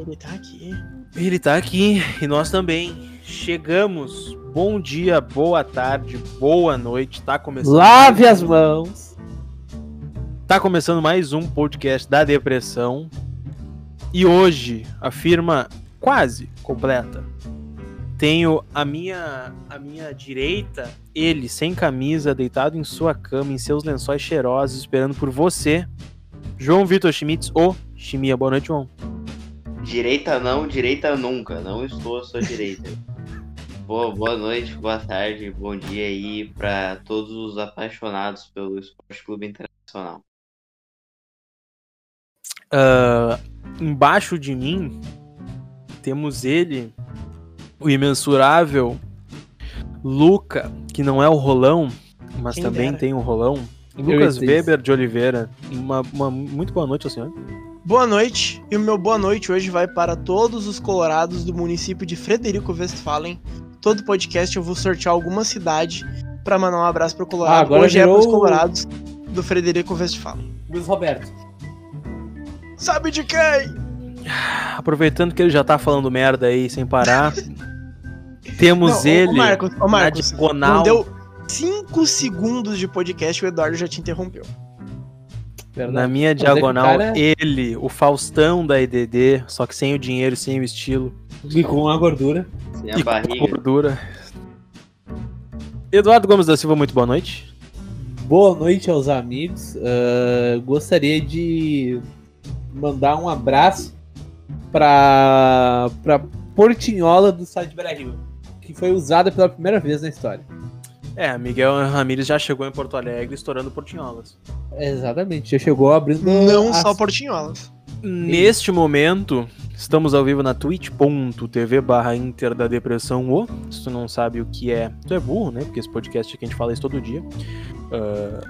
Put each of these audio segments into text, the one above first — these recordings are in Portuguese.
ele tá aqui. Ele tá aqui e nós também. Chegamos. Bom dia, boa tarde, boa noite. Tá começando. Lave as mãos. Tá começando mais um podcast da depressão. E hoje a firma quase completa. Tenho a minha a minha direita, ele sem camisa, deitado em sua cama, em seus lençóis cheirosos, esperando por você. João Vitor Schmitz, o Chimia. Boa noite, João. Direita não, direita nunca. Não estou à sua direita. Boa, boa noite, boa tarde, bom dia aí para todos os apaixonados pelo Esporte Clube Internacional. Uh, embaixo de mim temos ele, o imensurável Luca, que não é o rolão, mas Quem também dera. tem o rolão. Eu Lucas Weber de Oliveira. Uma, uma muito boa noite ao senhor. Boa noite, e o meu boa noite hoje vai para todos os colorados do município de Frederico Westphalen. Todo podcast eu vou sortear alguma cidade pra mandar um abraço pro Colorado. Ah, agora hoje é virou pros o- colorados do Frederico Westphalen. Luiz Roberto. Sabe de quem? Aproveitando que ele já tá falando merda aí sem parar. temos Não, ele Ô Marcos, ô Marcos, na diagonal. não deu 5 segundos de podcast o Eduardo já te interrompeu. Verdade. Na minha Mas é diagonal, cara- ele, o Faustão da EDD, só que sem o dinheiro, sem o estilo E com a gordura. Sem e a com a barriga. gordura. Eduardo Gomes da Silva, muito boa noite. Boa noite aos amigos. Ah, gostaria de mandar um abraço pra, pra Portinhola do site Brasil, que foi usada pela primeira vez na história. É, Miguel Ramírez já chegou em Porto Alegre estourando portinholas. Exatamente, já chegou abrindo. Não a- só Portinholas. Neste momento, estamos ao vivo na twitch.tv barra Inter da Depressão O. Se tu não sabe o que é, tu é burro, né? Porque esse podcast aqui a gente fala isso todo dia. Ah,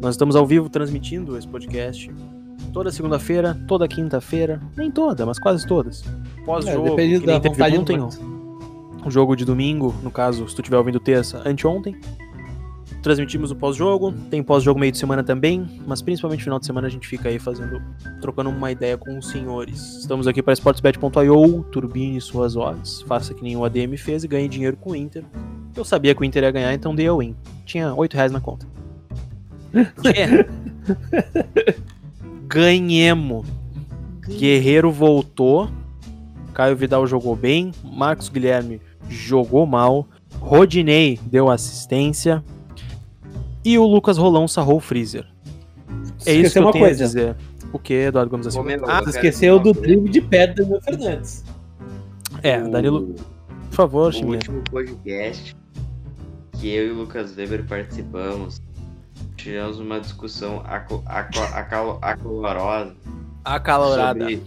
nós estamos ao vivo transmitindo esse podcast toda segunda-feira, toda quinta-feira. Nem toda, mas quase todas. É, Pós-jogo, depende que da nem teve ontem, o jogo de domingo, no caso, se tu estiver ouvindo terça, anteontem. Transmitimos o pós-jogo, tem pós-jogo meio de semana também, mas principalmente final de semana a gente fica aí fazendo, trocando uma ideia com os senhores. Estamos aqui para sportsbet.io, turbine suas odds, faça que nem o ADM fez e ganhe dinheiro com o Inter. Eu sabia que o Inter ia ganhar, então dei a win. Tinha 8 reais na conta. Ganhemos. Guerreiro voltou. Caio Vidal jogou bem. Marcos Guilherme jogou mal. Rodinei deu assistência. E o Lucas Rolão sarrou o freezer. É isso que eu uma tenho a coisa. dizer. O que, Eduardo Gomes da Silva? Ô, meu, Ah, esqueceu do drible de pedra do Daniel Fernandes. é, Danilo, por favor, O Chimia. último podcast que eu e o Lucas Weber participamos, tivemos uma discussão aco- aco- acalo- acalorosa Acalorada. sobre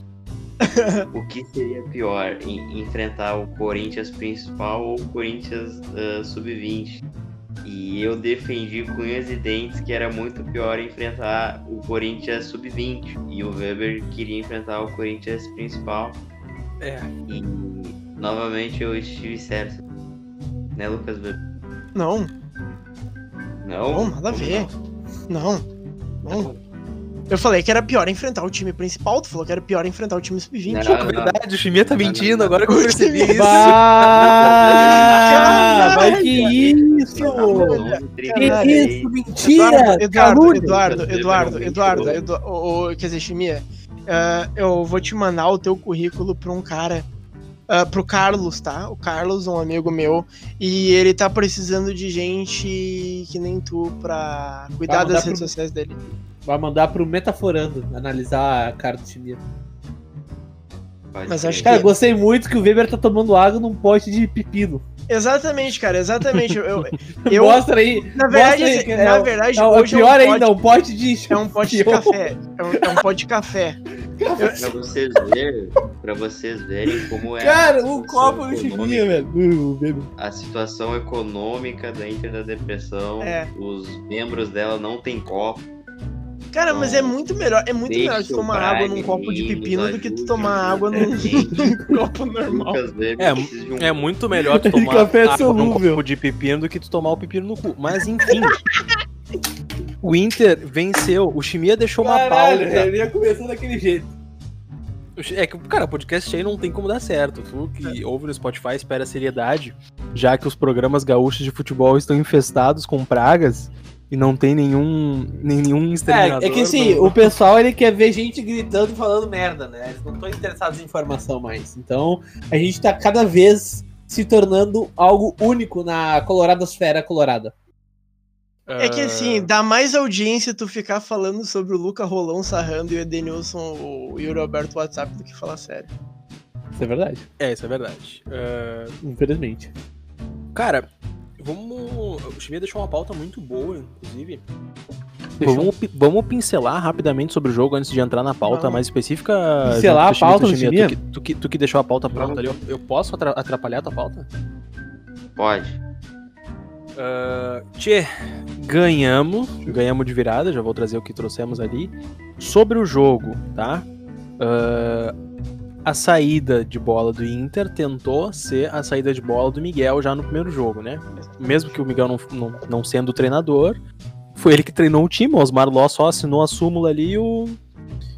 o que seria pior, em- enfrentar o Corinthians principal ou o Corinthians ah, sub-20. E eu defendi com unhas e dentes que era muito pior enfrentar o Corinthians sub-20. E o Weber queria enfrentar o Corinthians principal. É. E novamente eu estive certo. Né, Lucas Weber? Não, Não, não, nada a ver. não? Não, não. Eu falei que era pior enfrentar o time principal, tu falou que era pior enfrentar o time sub-20. Não, não. verdade, o Chimia tá Não, não, mentindo, não. agora que eu percebi isso. Bah, mas que isso? Que isso? Mentira! Eduardo, Eduardo. Eduardo, Eduardo, Eduardo, quer dizer, Chimia, ah, eu vou te mandar o teu currículo pra um cara, ah, pro Carlos, tá? O Carlos, um amigo meu, e ele tá precisando de gente que nem tu pra cuidar das redes pro- sociais dele. Vai mandar pro Metaforando analisar a cara do time. Pode Mas acho Cara, que- gostei muito que o Weber tá tomando água num pote de pepino. Exatamente, cara, exatamente. Eu, eu, Mostra aí. na verdade, aí, que na é o- verdade, é hoje é pior é um ainda, pote, um pote de é um pote de café. É um, é um pote de café. Pra vocês verem, pra vocês verem como é Cara, a um copo no econômica- chiquinho, velho. A situação econômica da Inter da Depressão, É. os membros dela não tem copo. Cara, mas é muito melhor, é muito melhor tu tomar água num copo de pepino do que tu tomar água num, num copo normal. É, É muito melhor tu tomar Café água num solúvel. copo de pepino do que tu tomar o pepino no cu. Mas enfim. o Inter venceu. O Chimia deixou uma Caralho, pauta. ele ia começar daquele jeito. É que, cara, podcast aí não tem como dar certo. Tu que ouve no Spotify espera seriedade, já que os programas gaúchos de futebol estão infestados com pragas e não tem nenhum nenhum É, exterminador. é que assim, o pessoal ele quer ver gente gritando e falando merda, né? Eles não estão interessados em informação mais. Então, a gente tá cada vez se tornando algo único na Coloradosfera Colorada. É que assim, dá mais audiência tu ficar falando sobre o Luca Rolão sarrando e o Edenilson, o Yuri Alberto WhatsApp do que falar sério. Isso é verdade. É, isso é verdade. Ah, Infelizmente. cara, vamos. O Chimia deixou uma pauta muito boa, inclusive. Vamos, vamos pincelar rapidamente sobre o jogo antes de entrar na pauta Vamos. mais específica. Pincelar a pauta Chimia, Chimia? tu, que, tu, que, tu que deixou a pauta pronta ali, eu, eu posso atra- atrapalhar a tua pauta? Pode. Uh, tchê, ganhamos, ganhamos de virada, já vou trazer o que trouxemos ali. Sobre o jogo, tá? Uh, a saída de bola do Inter tentou ser a saída de bola do Miguel já no primeiro jogo, né? Mesmo que o Miguel não, não, não sendo o treinador, foi ele que treinou o time, o Osmar Ló só assinou a súmula ali e o,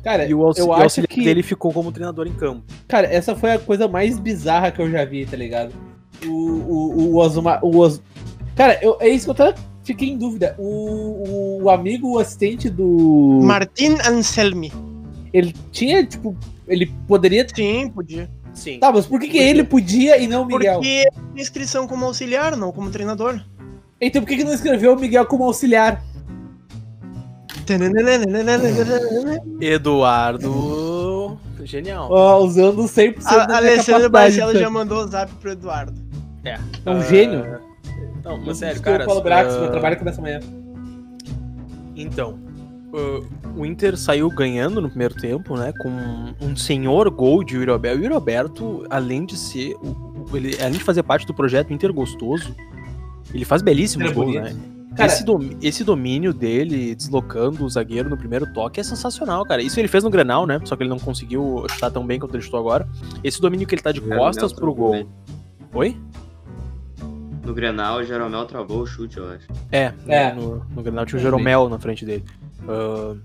Cara, e o, eu acho que. dele ficou como treinador em campo. Cara, essa foi a coisa mais bizarra que eu já vi, tá ligado? O, o, o Osma. O Os... Cara, eu, é isso que eu até fiquei em dúvida. O, o amigo, o assistente do. Martin Anselmi. Ele tinha, tipo. Ele poderia. Sim, podia. Sim. Tá, mas por que, que ele podia e não o Miguel? Porque tem inscrição como auxiliar, não como treinador. Então por que, que não escreveu o Miguel como auxiliar? Eduardo. Genial. Ó, usando 100% A da capacidade. Barcelo já mandou o zap pro Eduardo. É. É um Ah, gênio. Não, mas sério, Desculpa, cara. Paulo Brax, ah, meu trabalho começa amanhã. Então, uh, o Inter saiu ganhando no primeiro tempo, né? Com um senhor gol de Yuri Alberto. O Yuri Alberto, além de ser. ele, além de fazer parte do projeto Inter Gostoso, ele faz belíssimos é gols, bonito. né? Cara- esse, domi- esse domínio dele, deslocando o zagueiro no primeiro toque, é sensacional, cara. Isso ele fez no Grenal, né? Só que ele não conseguiu chutar tão bem quanto ele chutou agora. Esse domínio que ele tá de Jeromel costas pro gol. né? Oi? No Grenal, o Jeromel travou o chute, eu acho. É, É. No, no Grenal tinha o. Jeromel na frente dele. Ah,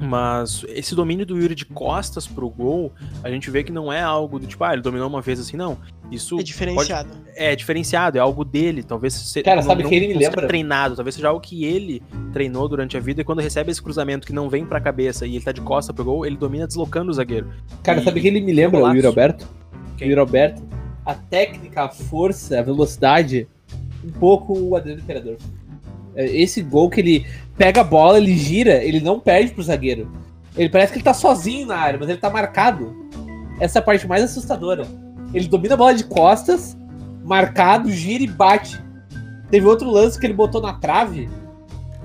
mas esse domínio do Yuri de costas pro gol, a gente vê que não é algo do tipo, ah, ele dominou uma vez assim, não. Isso É diferenciado. é diferenciado, é algo dele, talvez se, Cara, não- sabe não quem ele me seja lembra? treinado, talvez seja algo que ele treinou durante a vida e quando recebe esse cruzamento que não vem pra cabeça e ele tá de costa pro gol, ele domina deslocando o zagueiro. Cara, E- sabe quem ele me lembra? O. Yuri Alberto? Quem? O Yuri Alberto. A técnica, a força, a velocidade, um pouco o Adriano Imperador. É, Esse gol que ele pega a bola, ele gira, ele não perde pro zagueiro. Ele parece que ele tá sozinho na área, mas ele tá marcado. Essa é a parte mais assustadora. Ele domina a bola de costas, marcado, gira e bate. Teve outro lance que ele botou na trave,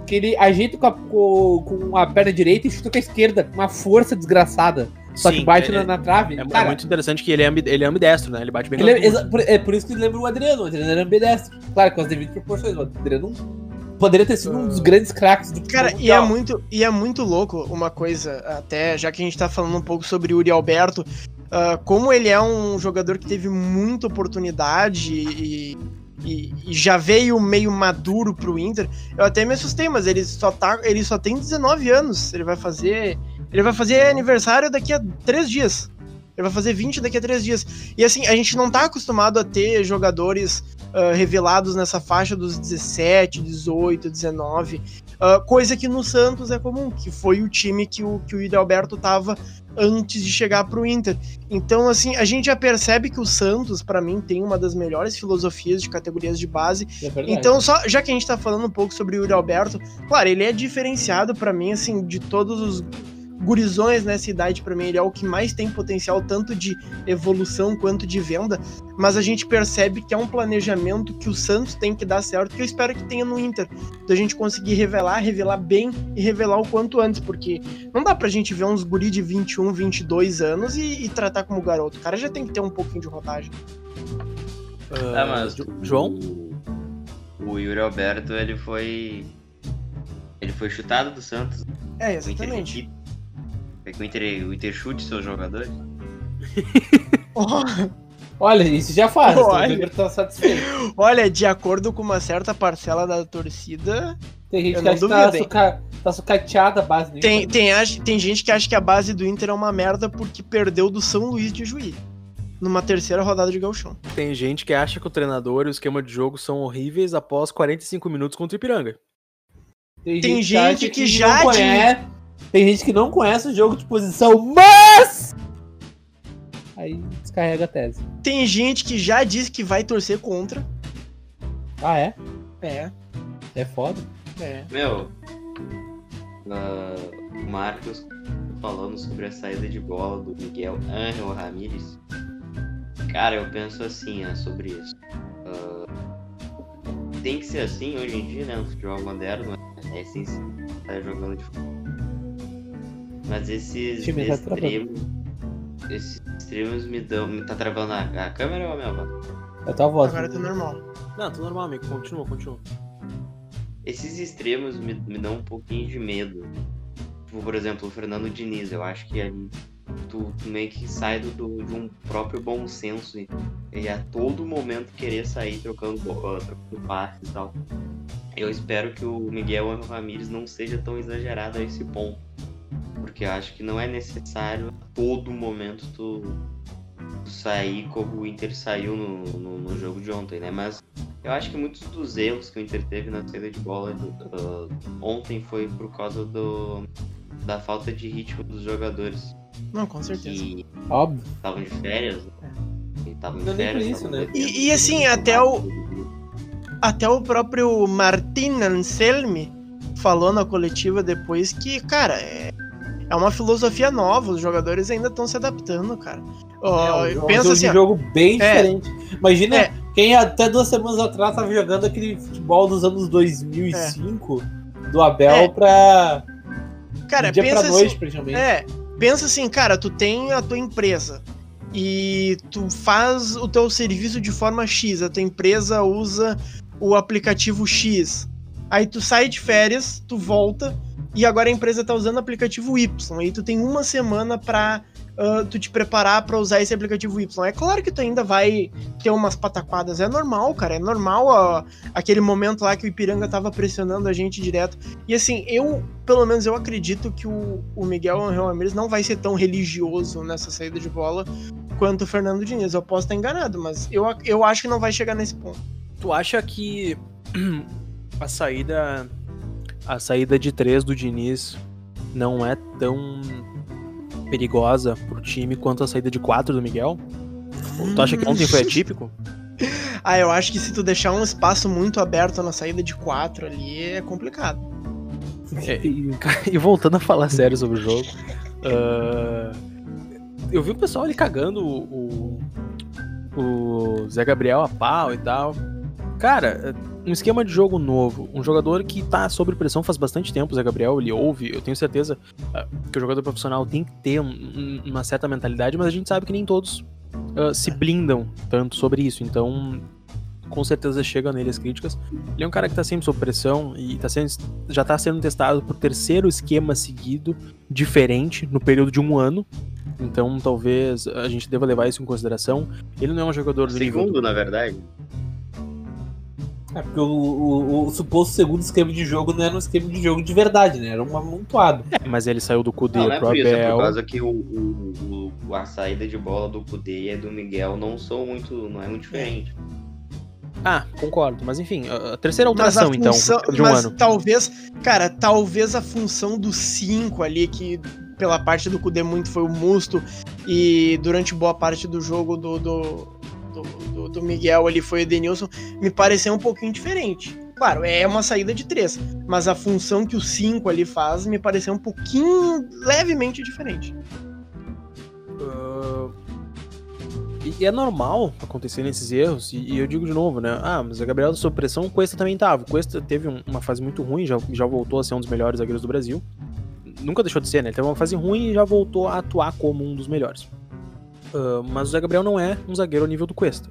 que ele ajeita com a, com, a perna direita e chuta com a esquerda, com uma força desgraçada. Só que Sim, bate é, na, na trave. É, é Cara, muito interessante que ele é, ele é ambidestro, né? Ele bate bem ele é, por, é por isso que ele lembra o Adriano. O Adriano era ambidestro. Claro, com as devidas proporções. O Adriano poderia ter sido um dos grandes craques do Cara, e é, muito, e é muito louco uma coisa, até já que a gente tá falando um pouco sobre o Uri Alberto, ah, como ele é um jogador que teve muita oportunidade e, e- e já veio meio maduro pro Inter, eu até me assustei, mas ele só, tá, ele só tem 19 anos, ele vai fazer. Ele vai fazer aniversário daqui a três dias. Ele vai fazer 20 daqui a três dias. E assim, a gente não tá acostumado a ter jogadores ah, revelados nessa faixa dos 17, 18, 19. ah, coisa que no Santos é comum, que foi o time que o, que o Yuri Alberto tava antes de chegar pro Inter. Então, assim, a gente já percebe que o Santos, pra mim, tem uma das melhores filosofias de categorias de base. É. Então, só já que a gente tá falando um pouco sobre o Yuri Alberto, claro, ele é diferenciado pra mim, assim, de todos os gurizões nessa idade, pra mim, ele é o que mais tem potencial, tanto de evolução quanto de venda, mas a gente percebe que é um planejamento que o Santos tem que dar certo, que eu espero que tenha no Inter, da gente conseguir revelar, revelar bem e revelar o quanto antes, porque não dá pra gente ver uns guri de 21, 22 anos e, e tratar como garoto, o cara já tem que ter um pouquinho de rodagem. Ah, mas Jo- João? O, o Yuri Alberto, ele foi. Ele foi chutado do Santos. É, exatamente. Foi que o Inter, o Inter chute seus jogadores. Olha, isso já faz. Olha. tá satisfeito. Olha, de acordo com uma certa parcela da torcida, Tem gente Eu que não acha que tá, duvido, hein? suca... tá sucateada a base do Tem, Inter. tem, tem gente que acha que a base do Inter é uma merda porque perdeu do São Luís de Juí. Numa terceira rodada de gauchão. Tem gente que acha que o treinador e o esquema de jogo são horríveis após 45 minutos contra o Ipiranga. tem acha gente que já não conhece. Tem gente que não conhece o jogo de posição, mas. Aí descarrega a tese. Tem gente que já disse que vai torcer contra. Ah, é? É, É foda. é. Meu, o Marcos falando sobre a saída de bola do Miguel Ángel Ramírez. Cara, eu penso assim ó, sobre isso. Ah, tem que ser assim hoje em dia, né? No futebol moderno. É assim, tá jogando de futebol. Mas esses tá extremos. Esses extremos me dão. Me tá travando a, a câmera ou a minha voz? É a tua voz. Agora tá normal. Não, tá normal, amigo. Continua, continua. Esses extremos me, me dão um pouquinho de medo. Tipo, por exemplo, o Fernando Diniz, eu acho que ali tu, tu meio que sai do, do- de um próprio bom senso e, e a todo momento querer sair trocando, ah, trocando passe e tal. Eu espero que o Miguel Ramírez não seja tão exagerado a esse ponto. Porque eu acho que não é necessário a todo momento tu, tu sair como o Inter saiu no, no, no jogo de ontem, né? Mas eu acho que muitos dos erros que o Inter teve na saída de bola uh, ontem foi por causa do, da falta de ritmo dos jogadores Não, com certeza. que Óbvio. estavam de férias. né? E estavam de férias. isso, né? E- e assim, até o-. Até o próprio Martin Anselmi falou na coletiva depois que, cara, é, é uma filosofia nova, os jogadores ainda estão se adaptando, cara. É um, pensa jogo assim, ó, jogo bem É. diferente. Imagina É. quem até duas semanas atrás tava jogando aquele futebol dos anos 2005 do Abel É. pra cara, dia pensa pra noite, assim, praticamente. é, pensa assim, cara, tu tem a tua empresa e tu faz o teu serviço de forma X, a tua empresa usa o aplicativo X. Aí tu sai de férias, tu volta e agora a empresa tá usando o aplicativo Y. Aí tu tem uma semana pra ah, tu te preparar pra usar esse aplicativo Y. É claro que tu ainda vai ter umas pataquadas, é normal, cara, é normal ó, aquele momento lá que o Ipiranga tava pressionando a gente direto. E assim, eu, pelo menos eu acredito que o, o Miguel Angel Ramirez não vai ser tão religioso nessa saída de bola quanto o Fernando Diniz. Eu posso estar enganado, mas eu, eu acho que não vai chegar nesse ponto. Tu acha que a saída a saída de três do Diniz não é tão perigosa pro time quanto a saída de quatro do Miguel? Ou tu acha que ontem foi atípico? Ah, eu acho que se tu deixar um espaço muito aberto na saída de quatro ali, é complicado. É, e voltando a falar sério sobre o jogo, ah, eu vi o pessoal ali cagando o, o, o Zé Gabriel a pau e tal. Cara, um esquema de jogo novo, um jogador que tá sob pressão faz bastante tempo, Zé Gabriel, ele ouve, eu tenho certeza ah, que o jogador profissional tem que ter um- um- uma certa mentalidade, mas a gente sabe que nem todos ah, se blindam tanto sobre isso, então com certeza chega nele as críticas. Ele é um cara que tá sempre sob pressão e tá sendo, já tá sendo testado por terceiro esquema seguido, diferente, no período de um ano. Então talvez a gente deva levar isso em consideração. Ele não é um jogador do nível Segundo, na verdade. É porque o, o- o suposto segundo esquema de jogo não era um esquema de jogo de verdade, né? Era um amontoado. É, mas ele saiu do Kudê Não, não é pro por isso, é Abel. por causa que o, o- o- a saída de bola do Kudê e do Miguel não são muito. não é muito diferente. Ah, concordo. Mas enfim, a a terceira Mas a alteração, então, função- de um mas ano. talvez, cara, talvez a função do 5 ali, que pela parte do Kudê muito foi o Musto, e durante boa parte do jogo do, do, do, do- do Miguel ali foi o Edenilson, me pareceu um pouquinho diferente. Claro, é uma saída de três, mas a função que o 5 ali faz me pareceu um pouquinho levemente diferente. Ah, e- é normal acontecerem esses erros, e, e eu digo de novo, né? Ah, mas a Gabriel sob pressão, o Cuesta também tava. O Cuesta teve um- uma fase muito ruim, já, já voltou a ser um dos melhores zagueiros do Brasil. Nunca deixou de ser, né? Ele teve uma fase ruim e já voltou a atuar como um dos melhores. Ah, mas o Zé Gabriel não é um zagueiro ao nível do Cuesta.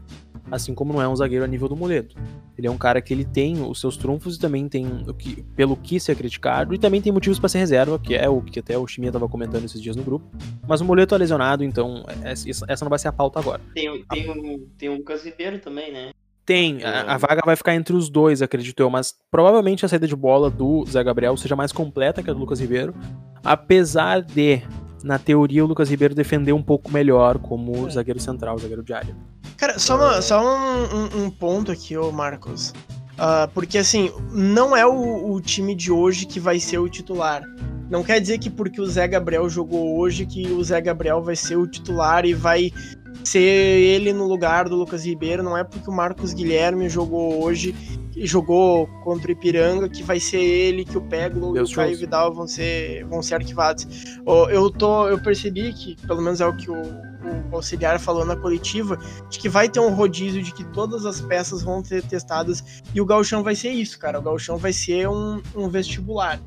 Assim como não é um zagueiro a nível do Moledo. Ele é um cara que ele tem os seus trunfos e também tem o que, pelo que ser criticado, e também tem motivos pra ser reserva, que é o que até o Chimia tava comentando esses dias no grupo. Mas o Moleto é lesionado, então essa essa não vai ser a pauta agora. Tem, o- tem, o, tem o Lucas Ribeiro também, né? Tem, a, a, vaga vai ficar entre os dois, acredito eu, mas provavelmente a saída de bola do Zé Gabriel seja mais completa que a do Lucas Ribeiro, apesar de, na teoria, o Lucas Ribeiro defender um pouco melhor como é. zagueiro central, zagueiro de área. Cara, só, uma, só um, um, um, ponto aqui, ô Marcos. Uh, porque assim, não é o, o time de hoje que vai ser o titular. Não quer dizer que porque o Zé Gabriel jogou hoje que o Zé Gabriel vai ser o titular e vai ser ele no lugar do Lucas Ribeiro, não é porque o Marcos Guilherme jogou hoje, jogou contra o Ipiranga, que vai ser ele, que o Peglo e o Caio Vidal vão ser, vão ser arquivados. Eu, tô, eu percebi que, pelo menos é o que o, o auxiliar falou na coletiva, de que vai ter um rodízio, de que todas as peças vão ser testadas, e o Galchão vai ser isso, cara. O Galchão vai ser um, um vestibular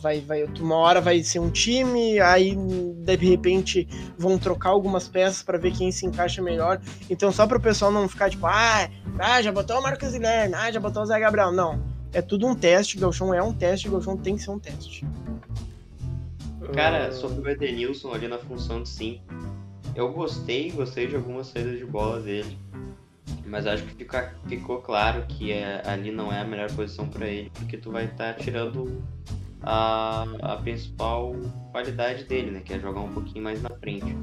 vai, vai, uma hora vai ser um time, aí de repente vão trocar algumas peças para ver quem se encaixa melhor. Então, só para o pessoal não ficar tipo, ah, ah, já botou o Marcos Guilherme, ah, já botou o Zé Gabriel. Não. É tudo um teste, Galchão é um teste, Galchão tem que ser um teste. Cara, sobre o Edenilson ali na função de 5, eu gostei, gostei de algumas saídas de bola dele. Mas acho que fica, ficou claro que é, ali não é a melhor posição para ele, porque tu vai estar tá tirando a, a principal qualidade dele, né? Que é jogar um pouquinho mais na frente.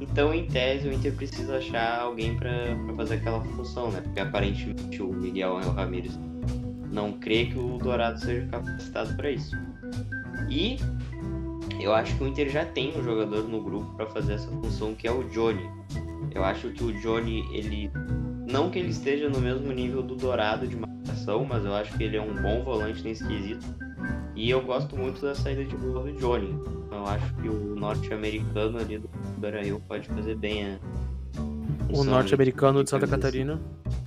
Então, em tese, o Inter precisa achar alguém para fazer aquela função, né? Porque aparentemente o Miguel Angel Ramírez não crê que o Dourado seja capacitado para isso. E eu acho que o Inter já tem um jogador no grupo para fazer essa função, que é o Johnny. Eu acho que o Johnny, ele. Não que ele esteja no mesmo nível do Dourado de marcação, mas eu acho que ele é um bom volante nesse quesito e eu gosto muito da saída de bola do Johnny. Eu acho que o norte-americano ali do Brasil pode fazer bem a. O norte-americano de Santa Catarina.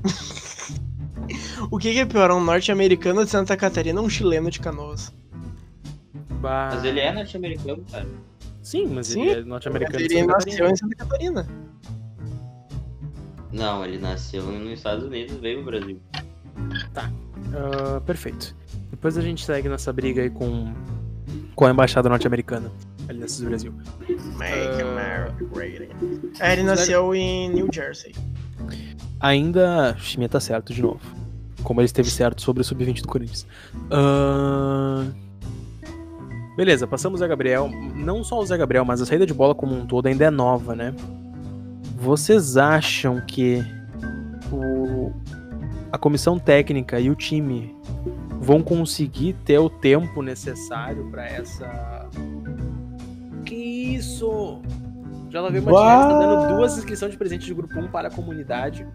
o que, que, é pior, um norte-americano de Santa Catarina ou um chileno de Canoas? Bah... Mas ele é norte-americano, cara. Sim, mas Sim, ele é norte-americano de Santa Catarina. Ele nasceu em Santa Catarina. Não, ele nasceu nos Estados Unidos, veio pro Brasil. Tá, uh, perfeito. Depois a gente segue nessa briga aí com, com a embaixada norte-americana ali nesse Brasil. Make uh, America Great Again. É, ele nasceu em New Jersey. Ainda, Chimia tá certo de novo. Como ele esteve certo sobre o sub-20 do Corinthians. Uh... Beleza, passamos o Zé Gabriel. Não só o Zé Gabriel, mas a saída de bola como um todo ainda é nova, né? Vocês acham que o... a comissão técnica e o time vão conseguir ter o tempo necessário para essa. Que isso? Já lavei uma tá dando duas inscrições de presente de grupo 1 para a comunidade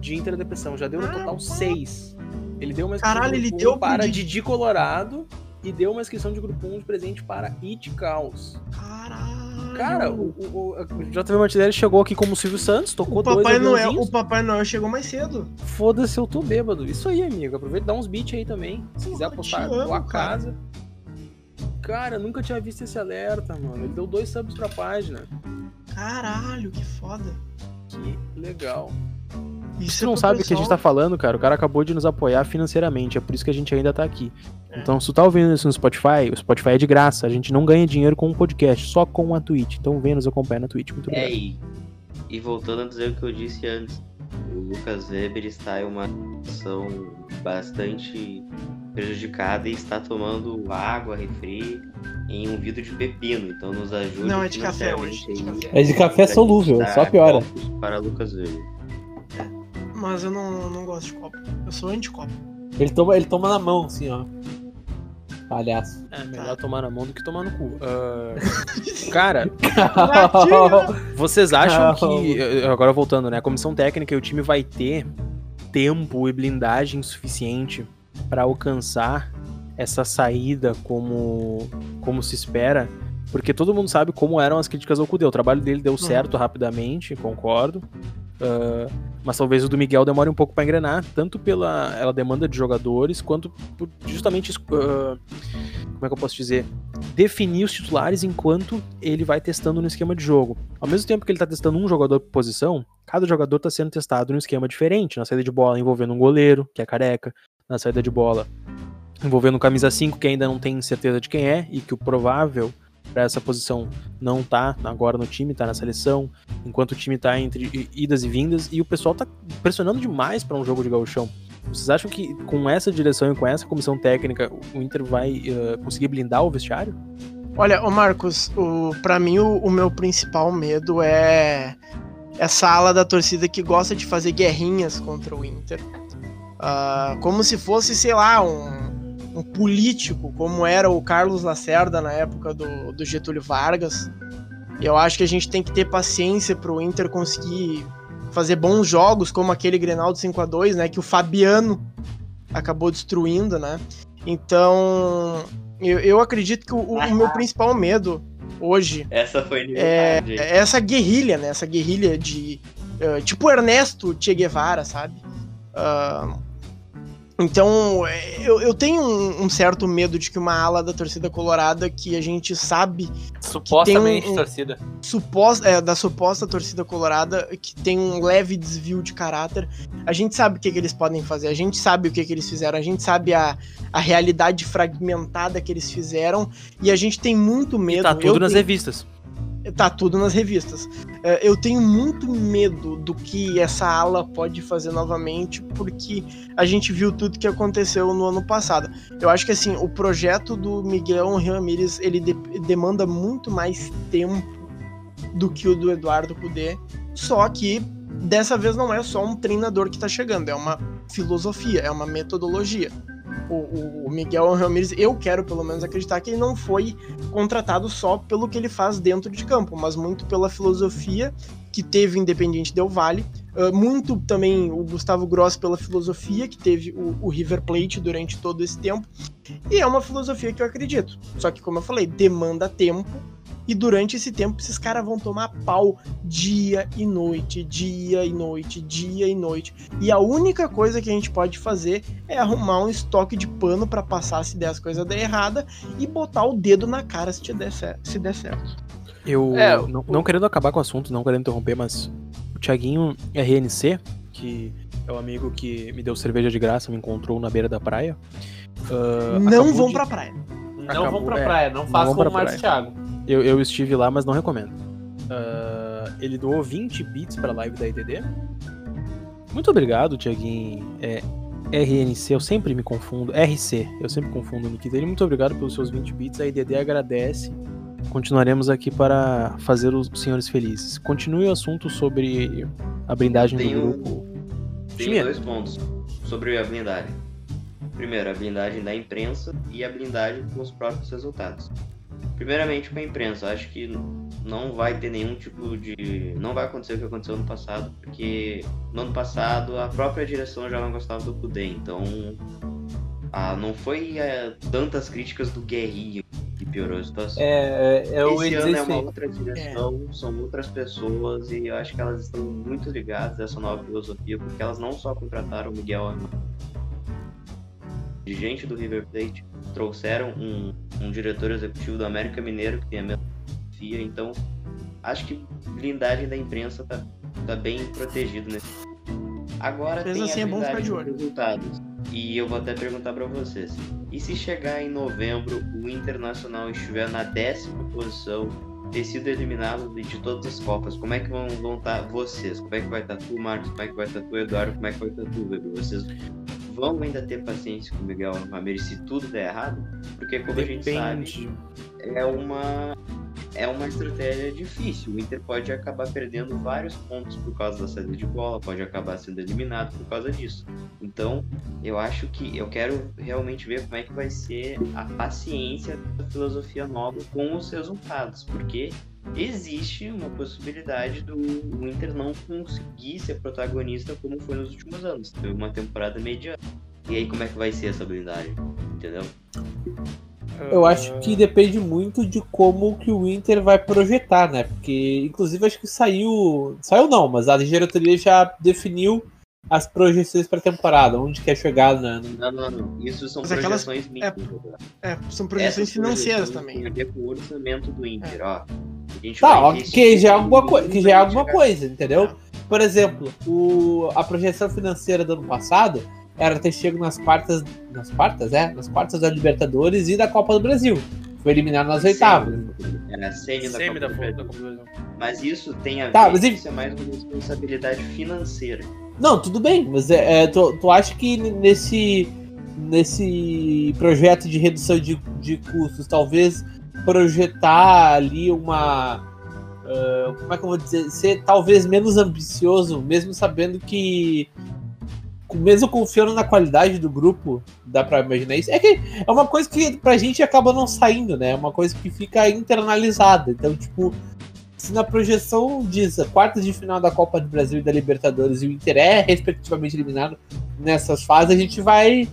de Inter Depressão. Já deu no total seis. Ele deu uma inscrição Caralho, de grupo ele deu para Didi Colorado e deu uma inscrição de grupo 1 de presente para It Caos. Caralho. Cara, o, o, o JV Martinelli chegou aqui como Silvio Santos, tocou o Papai Noel, O Papai Noel chegou mais cedo. Foda-se, eu tô bêbado. Isso aí, amigo. Aproveita e dá uns beats aí também. Se quiser apostar amo, tua casa. Cara, nunca tinha visto esse alerta, mano. Ele deu dois subs pra página. Caralho, que foda. Que legal. Isso você não sabe o que a gente tá falando, cara, o cara acabou de nos apoiar financeiramente, é por isso que a gente ainda tá aqui. É. Então, se tu tá ouvindo isso no Spotify, o Spotify é de graça, a gente não ganha dinheiro com o podcast, só com a Twitch. Então, vem nos acompanhar na Twitch. Muito é, e, e voltando a dizer o que eu disse antes, o Lucas Weber está em uma situação bastante prejudicada e está tomando água, refri em um vidro de pepino, então nos ajuda. Não, é de café hoje. É de café solúvel, só piora. Para Lucas Weber mas eu não, não gosto de copo. Eu sou anti-copo. Ele toma, ele toma na mão, assim, ó. Palhaço. É melhor tomar na mão do que tomar no cu. Uh, cara, vocês acham que. Agora voltando, né? A comissão técnica e o time vai ter tempo e blindagem suficiente para alcançar essa saída como, como se espera? Porque todo mundo sabe como eram as críticas ao Cudê. O trabalho dele deu certo uhum. rapidamente, concordo. Uh, mas talvez o do Miguel demore um pouco para engrenar, tanto pela ela demanda de jogadores, quanto por justamente uh, como é que eu posso dizer, definir os titulares enquanto ele vai testando no esquema de jogo. Ao mesmo tempo que ele está testando um jogador por posição, cada jogador está sendo testado num esquema diferente, na saída de bola envolvendo um goleiro, que é careca, na saída de bola envolvendo um camisa 5 que ainda não tem certeza de quem é e que o provável para essa posição não tá agora no time, tá na seleção, enquanto o time tá entre idas e vindas, e o pessoal tá pressionando demais para um jogo de gauchão. Vocês acham que com essa direção e com essa comissão técnica o Inter vai uh, conseguir blindar o vestiário? Olha, ô Marcos, o, pra mim o, o meu principal medo é essa ala da torcida que gosta de fazer guerrinhas contra o Inter. Uh, como se fosse, sei lá, um, um, político, como era o Carlos Lacerda na época do, do Getúlio Vargas. Eu acho que a gente tem que ter paciência para o Inter conseguir fazer bons jogos, como aquele Grenal de 5 a 2 né, que o Fabiano acabou destruindo, né? Então, eu, eu acredito que o, o meu principal medo hoje essa foi é, é essa guerrilha, né? Essa guerrilha de uh, tipo Ernesto Che Guevara, sabe? Uh, então, eu, eu tenho um, um, certo medo de que uma ala da torcida colorada que a gente sabe. Supostamente um, um, torcida. Suposta, é, da suposta torcida colorada que tem um leve desvio de caráter. A gente sabe o que, que eles podem fazer, a gente sabe o que, que eles fizeram, a gente sabe a, a realidade fragmentada que eles fizeram. E a gente tem muito medo. E tá tudo eu nas tenho... revistas. Tá tudo nas revistas. É, eu tenho muito medo do que essa ala pode fazer novamente, porque a gente viu tudo que aconteceu no ano passado. Eu acho que assim, o projeto do Miguel Ramírez, ele de demanda muito mais tempo do que o do Eduardo Cudê, só que dessa vez não é só um treinador que tá chegando, é uma filosofia, é uma metodologia o, o Miguel Ramirez, eu quero pelo menos acreditar que ele não foi contratado só pelo que ele faz dentro de campo, mas muito pela filosofia que teve Independiente Del Vale, uh, muito também o Gustavo Gross pela filosofia que teve o, o, River Plate durante todo esse tempo, e é uma filosofia que eu acredito. Só que, como eu falei, demanda tempo, e durante esse tempo, esses caras vão tomar pau dia e noite, dia e noite, dia e noite. E a única coisa que a gente pode fazer é arrumar um estoque de pano para passar se der as coisas der errada e botar o dedo na cara se, der, se der certo. Eu, é, não, não, querendo acabar com o assunto, não querendo interromper, mas o Thiaguinho RNC, que é o amigo que me deu cerveja de graça, me encontrou na beira da praia. Uh, não vão de... pra praia. Não acabou, vão pra é, praia, não façam como o Marcos Thiago. Eu, eu estive lá, mas não recomendo. Uh, ele doou 20 bits pra live da EDD. Muito obrigado, Tiaguinho. É, RNC, eu sempre me confundo. RC, eu sempre confundo o nick dele. Muito obrigado pelos seus 20 bits. A EDD agradece. Continuaremos aqui para fazer os senhores felizes. Continue o assunto sobre a blindagem Tenho, do grupo. Tem dois pontos sobre a blindagem. Primeiro, a blindagem da imprensa e a blindagem com os próprios resultados. Primeiramente com a imprensa, acho que não vai ter nenhum tipo de. Não vai acontecer o que aconteceu no passado, porque no ano passado a própria direção já não gostava do Kudê, então. Ah, não foi é, tantas críticas do Guerrinho que piorou a situação. É, é, é Esse ano é uma outra direção, é. são outras pessoas e eu acho que elas estão muito ligadas a essa nova filosofia, porque elas não só contrataram o Miguel gente do River Plate, trouxeram um, um diretor executivo do América Mineiro que tem a mesma filosofia, então acho que blindagem da imprensa tá, tá bem protegido nesse. Agora Mas tem assim, a blindagem é dos resultados. E eu vou até perguntar para vocês. E se chegar em novembro o Internacional estiver na décima posição, ter sido eliminado de todas as Copas, como é que vão, estar tá vocês? Como é que vai estar tá tu, Marcos? Como é que vai estar tá tu, Eduardo? Como é que vai estar tu, Weber? Vocês vão ainda ter paciência com o Miguel Ramirez se tudo der errado? Porque como Depende. a gente sabe, é uma é uma estratégia difícil. O Inter pode acabar perdendo vários pontos por causa da saída de bola, pode acabar sendo eliminado por causa disso. Então, eu acho que eu quero realmente ver como é que vai ser a paciência da filosofia nova com os resultados, porque existe uma possibilidade do Inter não conseguir ser protagonista como foi nos últimos anos. Teve uma temporada mediana. E aí como é que vai ser essa blindagem? Entendeu? Eu acho que depende muito de como que o Inter vai projetar, né? Porque, inclusive, acho que saiu. Saiu não, mas a diretoria já definiu as projeções para a temporada, onde quer chegar na. Não, não, não. Isso são mas projeções aquelas... é, é, são projeções Essas financeiras também. Tem a ver com o orçamento do Inter, é. ó. Tá, ó, que já é alguma, co que já é alguma coisa, entendeu? É. Por exemplo, o, a projeção financeira do ano passado era ter chego nas quartas. Nas quartas, é? Nas quartas da Libertadores e da Copa do Brasil. Foi eliminado nas oitavas. Era a semi da Semi Copa da, do da Brasil. Copa do Brasil. Mas isso tem a ver, Tá, mas e- isso é mais uma responsabilidade financeira. Não, tudo bem, mas é, é, tu, tu acha que nesse, nesse projeto de redução de, de custos, talvez projetar ali uma. ah, como é que eu vou dizer? Ser talvez menos ambicioso, mesmo sabendo que. Mesmo confiando na qualidade do grupo, dá pra imaginar isso. É que é uma coisa que pra gente acaba não saindo, né? É uma coisa que fica internalizada. Então, tipo, se na projeção diz quartas de final da Copa do Brasil e da Libertadores e o Inter é respectivamente eliminado nessas fases, a gente vai.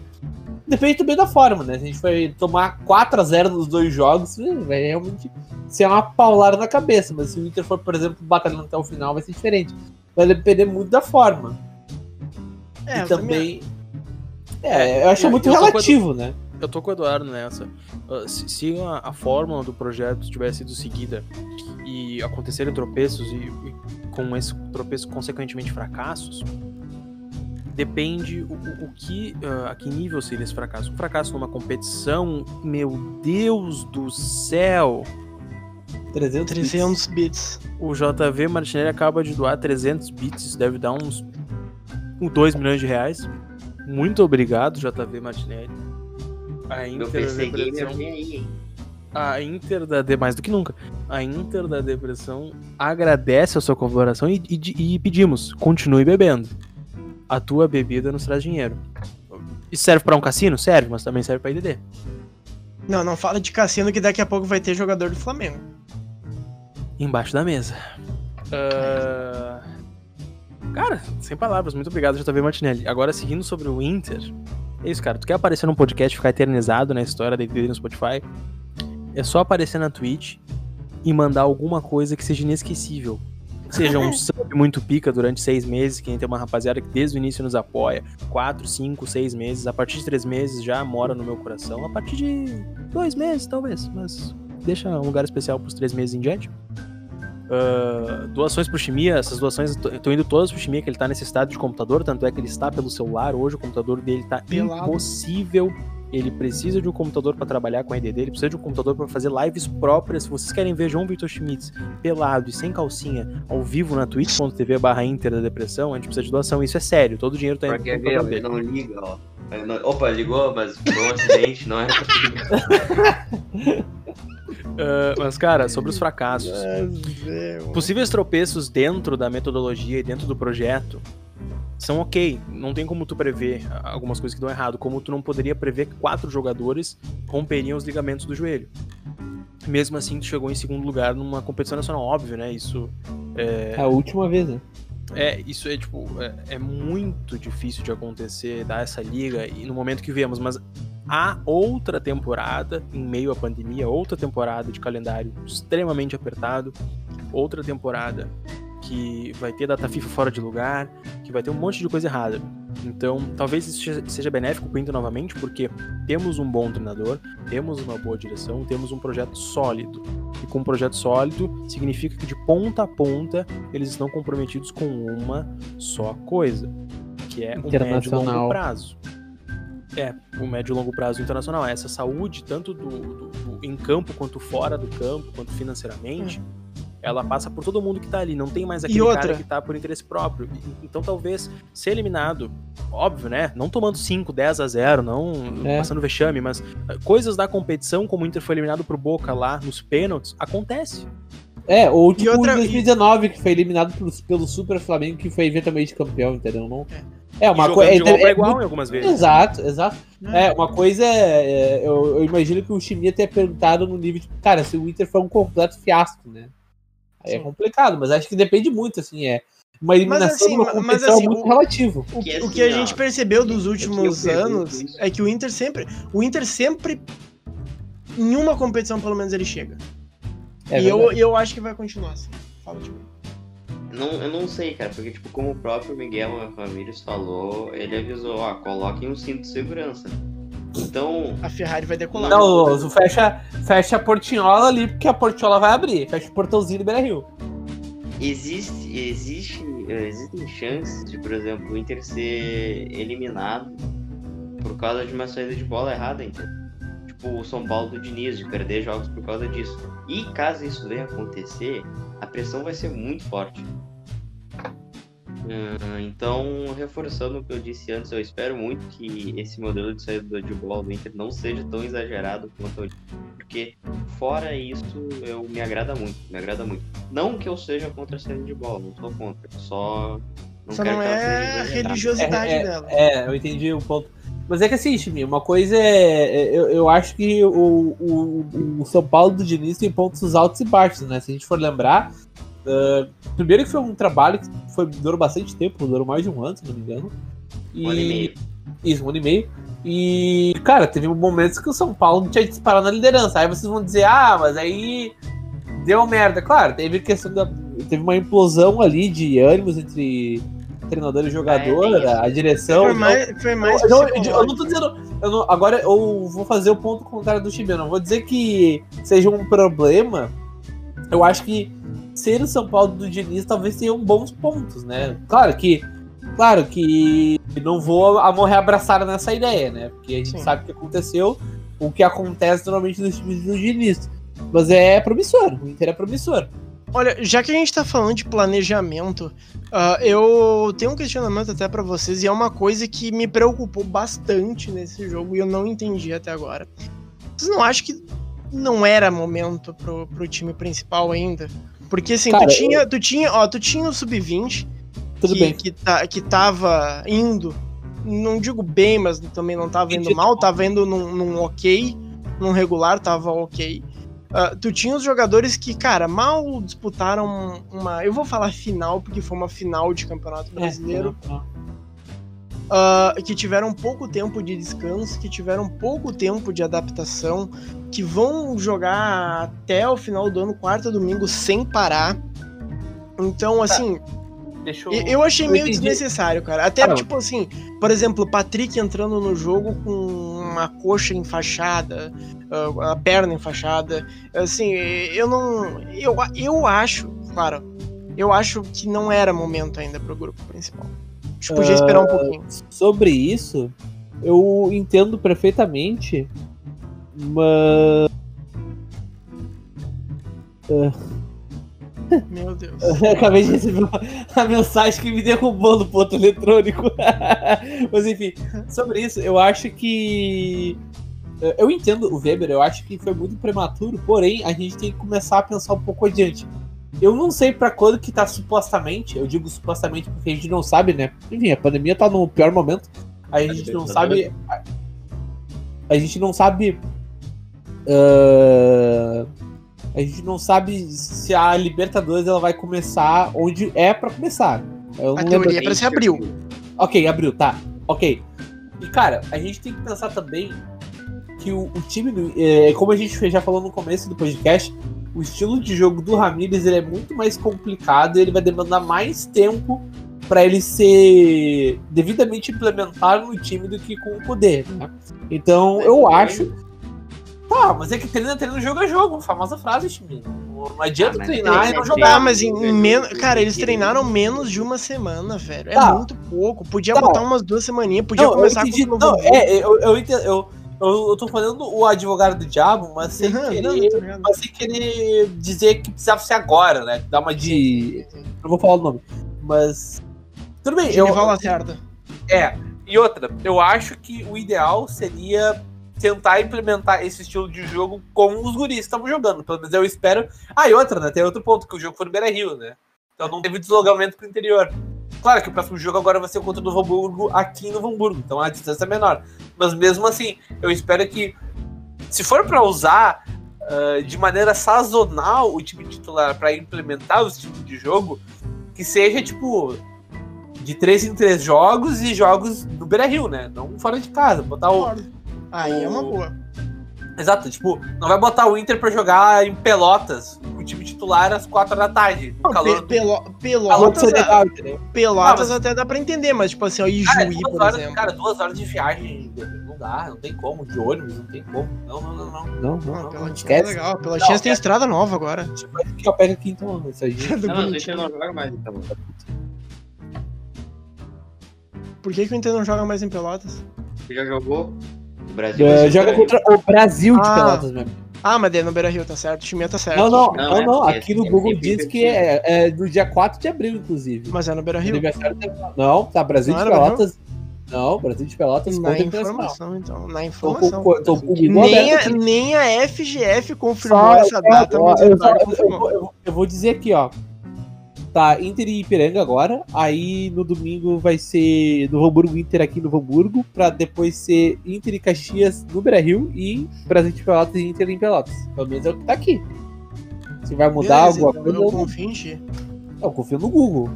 Depende também da forma, né? Se a gente vai tomar 4 a 0 nos dois jogos, vai realmente ser uma paulada na cabeça. Mas se o Inter for, por exemplo, batalhando até o final, vai ser diferente. Vai depender muito da forma. É, e também. É, eu acho eu- muito eu a- relativo, né? Eu tô com o Eduardo nessa. Uh, Se, se a, a fórmula do projeto tivesse sido seguida e acontecerem tropeços e, e com esse tropeço consequentemente fracassos, depende o, o- o que, uh, a que nível seria esse fracasso. Um fracasso numa competição, meu Deus do céu! 300, 300 bits. O JV Martinelli acaba de doar 300 bits, isso deve dar uns 2 milhões de reais. Muito obrigado, JV Martinelli. A Meu Inter PC da Depressão, vem aí, hein? a Inter da de, mais do que nunca. A Inter da Depressão agradece a sua colaboração e, e- e pedimos, continue bebendo. A tua bebida nos traz dinheiro. Isso serve pra um cassino? Serve, mas também serve pra IDD. Não, não fala de cassino que daqui a pouco vai ter jogador do Flamengo. Embaixo da mesa. Ah, Cara, sem palavras, muito obrigado, JV Martinelli. Agora, seguindo sobre o Inter. É isso, cara. Tu quer aparecer num podcast e ficar eternizado na história da no Spotify? É só aparecer na Twitch e mandar alguma coisa que seja inesquecível. Seja um sub muito pica durante seis meses, que a gente tem uma rapaziada que desde o início nos apoia. Quatro, cinco, seis meses. A partir de três meses já mora no meu coração. A partir de dois meses, talvez. Mas deixa um lugar especial pros três meses em diante. Ah, doações pro Chimia, essas doações estão indo todas pro Chimia, que ele tá nesse estado de computador, tanto é que ele está pelo celular hoje, o computador dele tá Pelado. impossível. Ele precisa de um computador para trabalhar com a EDD, ele precisa de um computador para fazer lives próprias. Se vocês querem ver João Vitor Schmitz pelado e sem calcinha ao vivo na twitch.tv barra Inter da Depressão, a gente precisa de doação. Isso é sério, todo o dinheiro tá indo Porque pro ver, computador ele dele. não liga, ó. Não- Opa, ligou, mas foi um acidente, não era pra Ah, mas, cara, sobre os fracassos. Possíveis tropeços dentro da metodologia e dentro do projeto são ok. Não tem como tu prever algumas coisas que dão errado. Como tu não poderia prever que quatro jogadores romperiam os ligamentos do joelho. Mesmo assim, tu chegou em segundo lugar numa competição nacional, óbvio, né? Isso É a última vez, né? É, isso é tipo, é, é muito difícil de acontecer, dar essa liga e no momento que viemos, mas há outra temporada em meio à pandemia, outra temporada de calendário extremamente apertado, outra temporada que vai ter data FIFA fora de lugar, que vai ter um monte de coisa errada. Então, talvez isso seja- benéfico pro Inter novamente, porque temos um bom treinador, temos uma boa direção, temos um projeto sólido. E com um projeto sólido, significa que de ponta a ponta eles estão comprometidos com uma só coisa, que é o médio e Internacional. longo prazo. É, o médio e longo prazo internacional. Essa saúde, tanto do, do- do- em campo quanto fora do campo, quanto financeiramente, ela passa por todo mundo que tá ali. Não tem mais aquele outra? cara que tá por interesse próprio. Então talvez ser eliminado, óbvio, né? Não tomando 5, 10 a 0, não É. passando vexame, mas eh, coisas da competição, como o Inter foi eliminado pro Boca lá nos pênaltis, acontece. É, ou tipo outra- em 2019, que foi eliminado pelo, pelo Super Flamengo, que foi eventualmente campeão, entendeu? Não... É, uma Jogando coisa. É, pra é igual muito- em algumas vezes. Exato, exato. É, uma coisa é. é, eu, eu imagino que o Chimia tenha perguntado no nível de. Cara, se o Inter foi um completo fiasco, né? Aí é complicado, mas acho que depende muito, assim, é. Uma eliminação assim, mas competição assim, é muito o- relativo. O, Que o assim, que a gente percebeu dos é últimos anos é que o Inter sempre. O Inter sempre. Em uma competição, pelo menos, ele chega. É e eu, eu acho que vai continuar assim. Fala de mim. Não, eu não sei, cara, porque, tipo, como o próprio Miguel Ramírez falou, ele avisou, ó, coloquem um cinto de segurança. Então, A Ferrari vai decolar. Não, Louso, fecha, fecha a portinhola ali, porque a portinhola vai abrir. Fecha o portãozinho do Beira Rio. existe, existe, existem chances de, por exemplo, o Inter ser eliminado por causa de uma saída de bola errada, então. Tipo, o São Paulo do Diniz, de perder jogos por causa disso. E caso isso venha acontecer, a pressão vai ser muito forte. Ah, então, reforçando o que eu disse antes, eu espero muito que esse modelo de saída de bola do Inter não seja tão exagerado quanto eu porque fora isso eu me agrada muito, me agrada muito. Não que eu seja contra a saída de bola, não sou contra, só não Só não é a religiosidade é, é, dela. É, eu entendi o ponto. Mas é que assim, Chimi, uma coisa é. é eu, eu acho que o, o, o São Paulo do Diniz tem pontos altos e baixos, né? Se a gente for lembrar, Uh, primeiro que foi um trabalho que foi, durou bastante tempo, durou mais de um ano, se não me engano. E... Um ano e meio. Isso, um ano e meio. E, cara, teve momentos que o São Paulo tinha disparado na liderança. Aí vocês vão dizer, ah, mas aí deu merda. Claro, teve questão da. Teve uma implosão ali de ânimos entre treinador e jogador, é, a direção. Foi mais. Foi mais eu, eu, eu, não tô dizendo. Eu não, agora eu vou fazer o ponto contrário do. Eu não vou dizer que seja um problema. Eu acho que ser o São Paulo do Diniz talvez tenham bons pontos, né? Claro que. Claro que não vou a morrer abraçado nessa ideia, né? Porque a gente Sim. sabe o que aconteceu, o que acontece normalmente nos times do Diniz. Mas é promissor, o Inter é promissor. Olha, já que a gente tá falando de planejamento, uh, eu tenho um questionamento até para vocês, e é uma coisa que me preocupou bastante nesse jogo e eu não entendi até agora. Vocês não acham que não era momento pro, pro time principal ainda? Porque assim, Cara, tu, tinha, eu... tu tinha, ó, tu tinha o sub-20 que, bem. Que, tá, que tava indo, não digo bem, mas também não tava indo mal, tava indo num, num ok, num regular, tava ok. Uh, tu tinha os jogadores que, cara, mal disputaram uma. Eu vou falar final, porque foi uma final de campeonato é, brasileiro. É, uh, que tiveram pouco tempo de descanso, que tiveram pouco tempo de adaptação, que vão jogar até o final do ano, quarta domingo, sem parar. Então, tá. assim. Eu... eu... achei meio desnecessário, cara. Até, ah, tipo assim, por exemplo, o Patrick entrando no jogo com uma coxa enfaixada, ah, a perna enfaixada. Assim, eu não. Eu, eu acho, claro, eu acho que não era momento ainda pro grupo principal gente podia esperar um ah, pouquinho. Sobre isso, eu entendo perfeitamente, mas. Meu Deus. Acabei de receber a mensagem que me derrubou no ponto eletrônico. Mas enfim, sobre isso, eu acho que. Eu entendo o Weber, eu acho que foi muito prematuro, porém a gente tem que começar a pensar um pouco adiante. Eu não sei para quando que tá supostamente, eu digo supostamente porque a gente não sabe, né? Enfim, a pandemia tá no pior momento. A gente não sabe. A, a gente não sabe. Uh, a gente não sabe se a Libertadores ela vai começar onde é para começar. Eu a teoria é pra ser abril. Ok, abril, tá. Ok. E cara, a gente tem que pensar também que o, o time, do, é, como a gente já falou no começo do podcast, o estilo de jogo do Ramires ele é muito mais complicado e ele vai demandar mais tempo para ele ser devidamente implementado no time do que com o poder. Né? Então eu acho. Tá, mas é que treina, treina jogo a jogo, famosa frase, time. Não adianta ah, treinar e não jogar. Ah, mas em menos. Cara, eles treinaram menos de uma semana, velho. É tá. muito pouco. Podia tá. botar umas duas semaninhas, podia não, começar com o Não, é, eu, eu, entendo, eu, eu, eu tô falando o advogado do diabo, mas sem, uhum, querer, não, mas sem querer dizer que precisava ser agora, né? Dar uma de. Não vou falar o nome. Mas. Tudo bem, eu. Fala certo. É. E outra, eu acho que o ideal seria tentar implementar esse estilo de jogo com os guris que estavam jogando. Pelo menos eu espero. Ah, e outra, né? Tem outro ponto, que o jogo foi no Beira Rio, né? Então não teve deslocamento pro interior. Claro que o próximo jogo agora vai ser contra o Novo Hamburgo aqui em Novo Hamburgo, então a distância é menor. Mas mesmo assim, eu espero que, se for para usar uh, de maneira sazonal o time titular para implementar os tipos de jogo, que seja tipo de três em três jogos e jogos no Beira Rio, né? Não fora de casa. Botar o. Aí o... é uma boa. Exato, tipo, não vai botar o Inter pra jogar em Pelotas, o time titular às quatro da tarde. No calor pe pelo Pelotas, é legal, Pelotas ah, até dá pra entender, mas tipo assim, ó, em Juí, por horas, exemplo. Cara, duas horas de viagem não dá, não tem como, de ônibus, não tem como. Não, não, não, não. Não, não, não, não esquece. É legal, Pelotinhas tem estrada nova agora. Que eu pego aqui então, isso aí. não, deixa eu não jogar mais então. Por que, que o Inter não joga mais em Pelotas? Já jogou? O Brasil É, ser joga contra o Brasil de Ah. Pelotas mesmo. Ah, mas daí no Beira Rio, tá certo. O time tá certo. Não, não, Não, não, é não. Aqui no é Google diz que é, é no dia 4 de abril, inclusive. Mas é no Beira Rio. Aniversário da- Não, tá, Brasil Não de Pelotas. Não, Brasil de Pelotas Na informação, então. Na Tô informação. tô o Google Nem aberto a, nem a FGF confirmou Só- essa data, ó, mas eu, o só- eu- eu- eu- vou dizer aqui, ó. Tá, Inter e Ipiranga agora. Aí no domingo vai ser no Hamburgo Inter aqui no Hamburgo. Pra depois ser Inter e Caxias no Beira Rio e Brasil de Pelotas e Inter em Pelotas. Pelo menos é o que tá aqui. Se vai mudar Beleza, alguma então coisa, eu eu, confio em ti. eu confio no Google.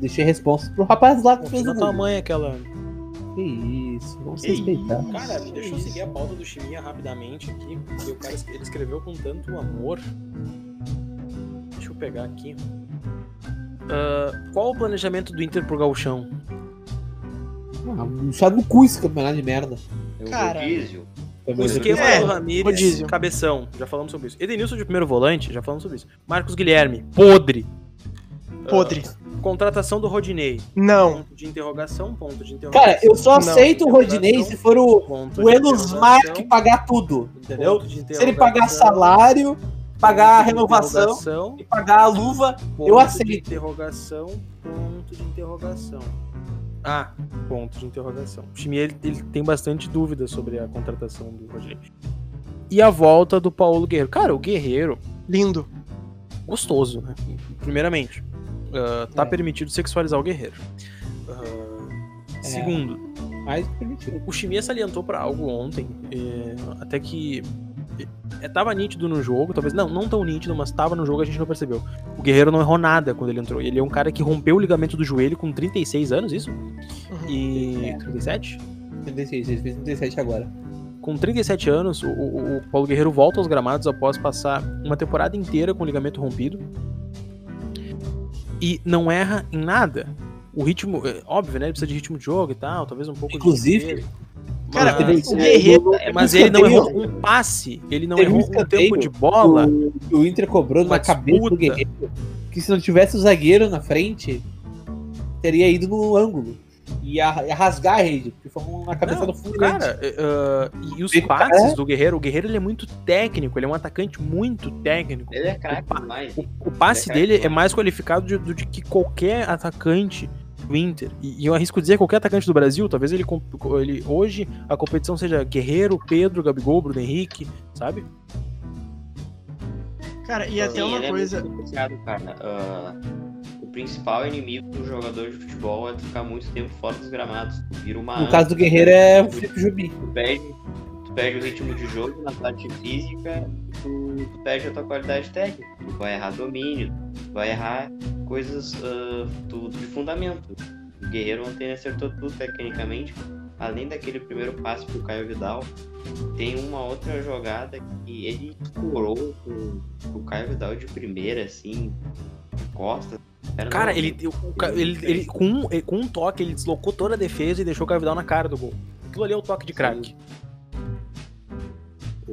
Deixei a resposta pro rapaz lá que Confia fez o Google. mãe aquela. Que isso, vamos se Que respeitar. isso. Cara, deixa eu seguir a pauta do Chiminha rapidamente aqui, porque o cara ele escreveu com tanto amor. Deixa eu pegar aqui. Ah, qual o planejamento do Inter pro Gauchão? Ah, Puxar no cu esse campeonato de merda. É o Cara, rodízio. O esquema É, do Ramires, cabeção, já falamos sobre isso. Edenilson de primeiro volante, já falamos sobre isso. Marcos Guilherme, podre. Podre. Ah, contratação do Rodinei, Não. ponto de interrogação, ponto de interrogação. Cara, eu só Não. aceito o Rodinei se for o, o Mark pagar tudo, entendeu? Se ele pagar salário, pagar a renovação e pagar a luva, ponto eu de aceito. interrogação, ponto de interrogação. Ah, ponto de interrogação. O time ele, ele tem bastante dúvida sobre a contratação do Rodinei. E a volta do Paulo Guerreiro. Cara, o Guerreiro, Lindo. gostoso, né? Primeiramente, ah, tá É. permitido sexualizar o Guerreiro. É. Segundo, mais permitido. o Chimia salientou pra algo ontem, é, até que é, tava nítido no jogo, talvez não, não tão nítido, mas tava no jogo a gente não percebeu. O Guerreiro não errou nada quando ele entrou. Ele é um cara que rompeu o ligamento do joelho com 36 anos, isso? Uhum. E 37? 36, ele fez 37 agora. Com 37 anos, o, o- o Paulo Guerreiro volta aos gramados após passar uma temporada inteira com o ligamento rompido. E não erra em nada. O ritmo, é, óbvio, né? Ele precisa de ritmo de jogo e tal, talvez um pouco Inclusive, de. Cara, Mas- o Guerreiro. Mas ele não errou um passe, ele não errou um tempo de bola. O, o Inter cobrou na cabeça do. Guerreiro que se não tivesse o zagueiro na frente, teria ido no ângulo. Ia, ia rasgar a rede, porque foi uma cabeça Não, do fundo. Cara, é, ah, e os Ele- passes é. do Guerreiro, o Guerreiro ele é muito técnico, ele é um atacante muito técnico. Ele é craque demais. O, o passe Ele é dele é mais qualificado de- do de que qualquer atacante do Inter. E, e eu arrisco dizer qualquer atacante do Brasil, talvez ele, ele hoje a competição seja Guerreiro, Pedro, Gabigol, Bruno Henrique, sabe? Cara, e até Sim, uma ele coisa. É muito cara. Principal inimigo do jogador de futebol é ficar muito tempo fora dos gramados. Vira uma. No caso do Guerreiro é o Felipe Jubi. Tu perde, tu perde o ritmo de jogo na parte física, tu, tu perde a tua qualidade técnica. Tu vai errar domínio, tu vai errar coisas ah, tudo de fundamento. O Guerreiro ontem acertou tudo tecnicamente. Além daquele primeiro passe pro Caio Vidal, tem uma outra jogada que ele escorou com o Caio Vidal de primeira, assim, costa. Cara, ele, ele, ele- com, um, eh, com um toque, ele deslocou toda a defesa e deixou o Caio Vidal na cara do gol. Aquilo ali é o toque de craque.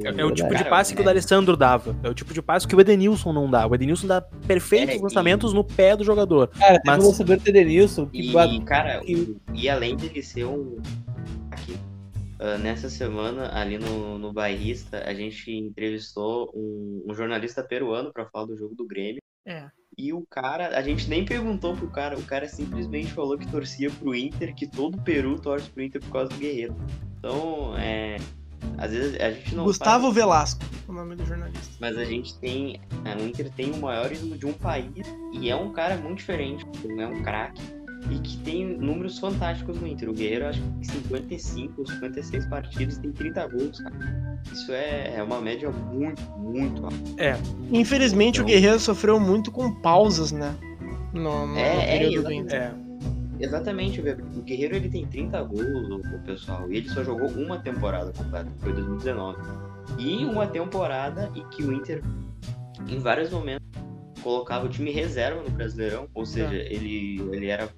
É, é o tipo de passe que o é. D'Alessandro dava. É o tipo de passe que o Edenilson não dá. O Edenilson dá perfeitos É, e- lançamentos no pé do jogador. Cara, Mas- tem o lançamento do Edenilson que E, bate- cara, que- e além dele ser um. Aqui, ah, nessa semana, ali no, no Bairrista, a gente entrevistou um, um jornalista peruano pra falar do jogo do Grêmio. É. E o cara, a gente nem perguntou pro cara, o cara simplesmente falou que torcia pro Inter, que todo o Peru torce pro Inter por causa do Guerreiro. Então, é. Às vezes a gente não. Gustavo faz- Velasco, o nome do jornalista. mas a gente tem. é, O Inter tem o maior ídolo de um país e é um cara muito diferente, não é um craque. E que tem números fantásticos no Inter. O Guerreiro, acho que tem 55 ou 56 partidas tem 30 gols, cara. Isso é, é uma média muito, muito alta. É. Infelizmente, o Então- Guerreiro sofreu muito com pausas, né? No, no É, é, período do exatamente. Inter. É. Exatamente. O Guerreiro ele tem 30 gols, o, o pessoal, e ele só jogou uma temporada completa, que foi 2019. E uma temporada e que o Inter, em vários momentos, colocava o time reserva no Brasileirão, ou seja, ele, ele era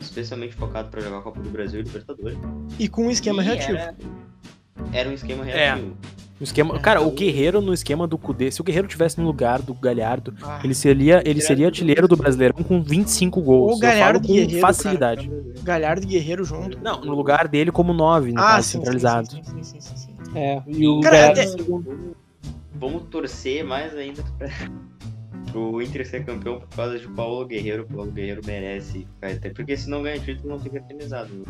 especialmente focado para jogar a Copa do Brasil e Libertadores. E com um esquema E reativo. Era, era um esquema É. reativo. O esquema, cara, o Guerreiro no esquema do Cudê, se o Guerreiro tivesse no lugar do Galhardo, Ah, ele seria, ele seria artilheiro do Brasileirão com 25 gols. O Galhardo com Guerreiro, facilidade. Galhardo e Guerreiro junto. Não, no lugar dele como 9, no Ah, caso, sim, centralizado. sim, sim, sim, sim, sim. É, e o Cara, Galhardo até-. Vamos torcer mais ainda pra, pro Inter ser campeão por causa de Paulo Guerreiro. O Paulo Guerreiro merece. Até porque se não ganha título, não fica eternizado. né?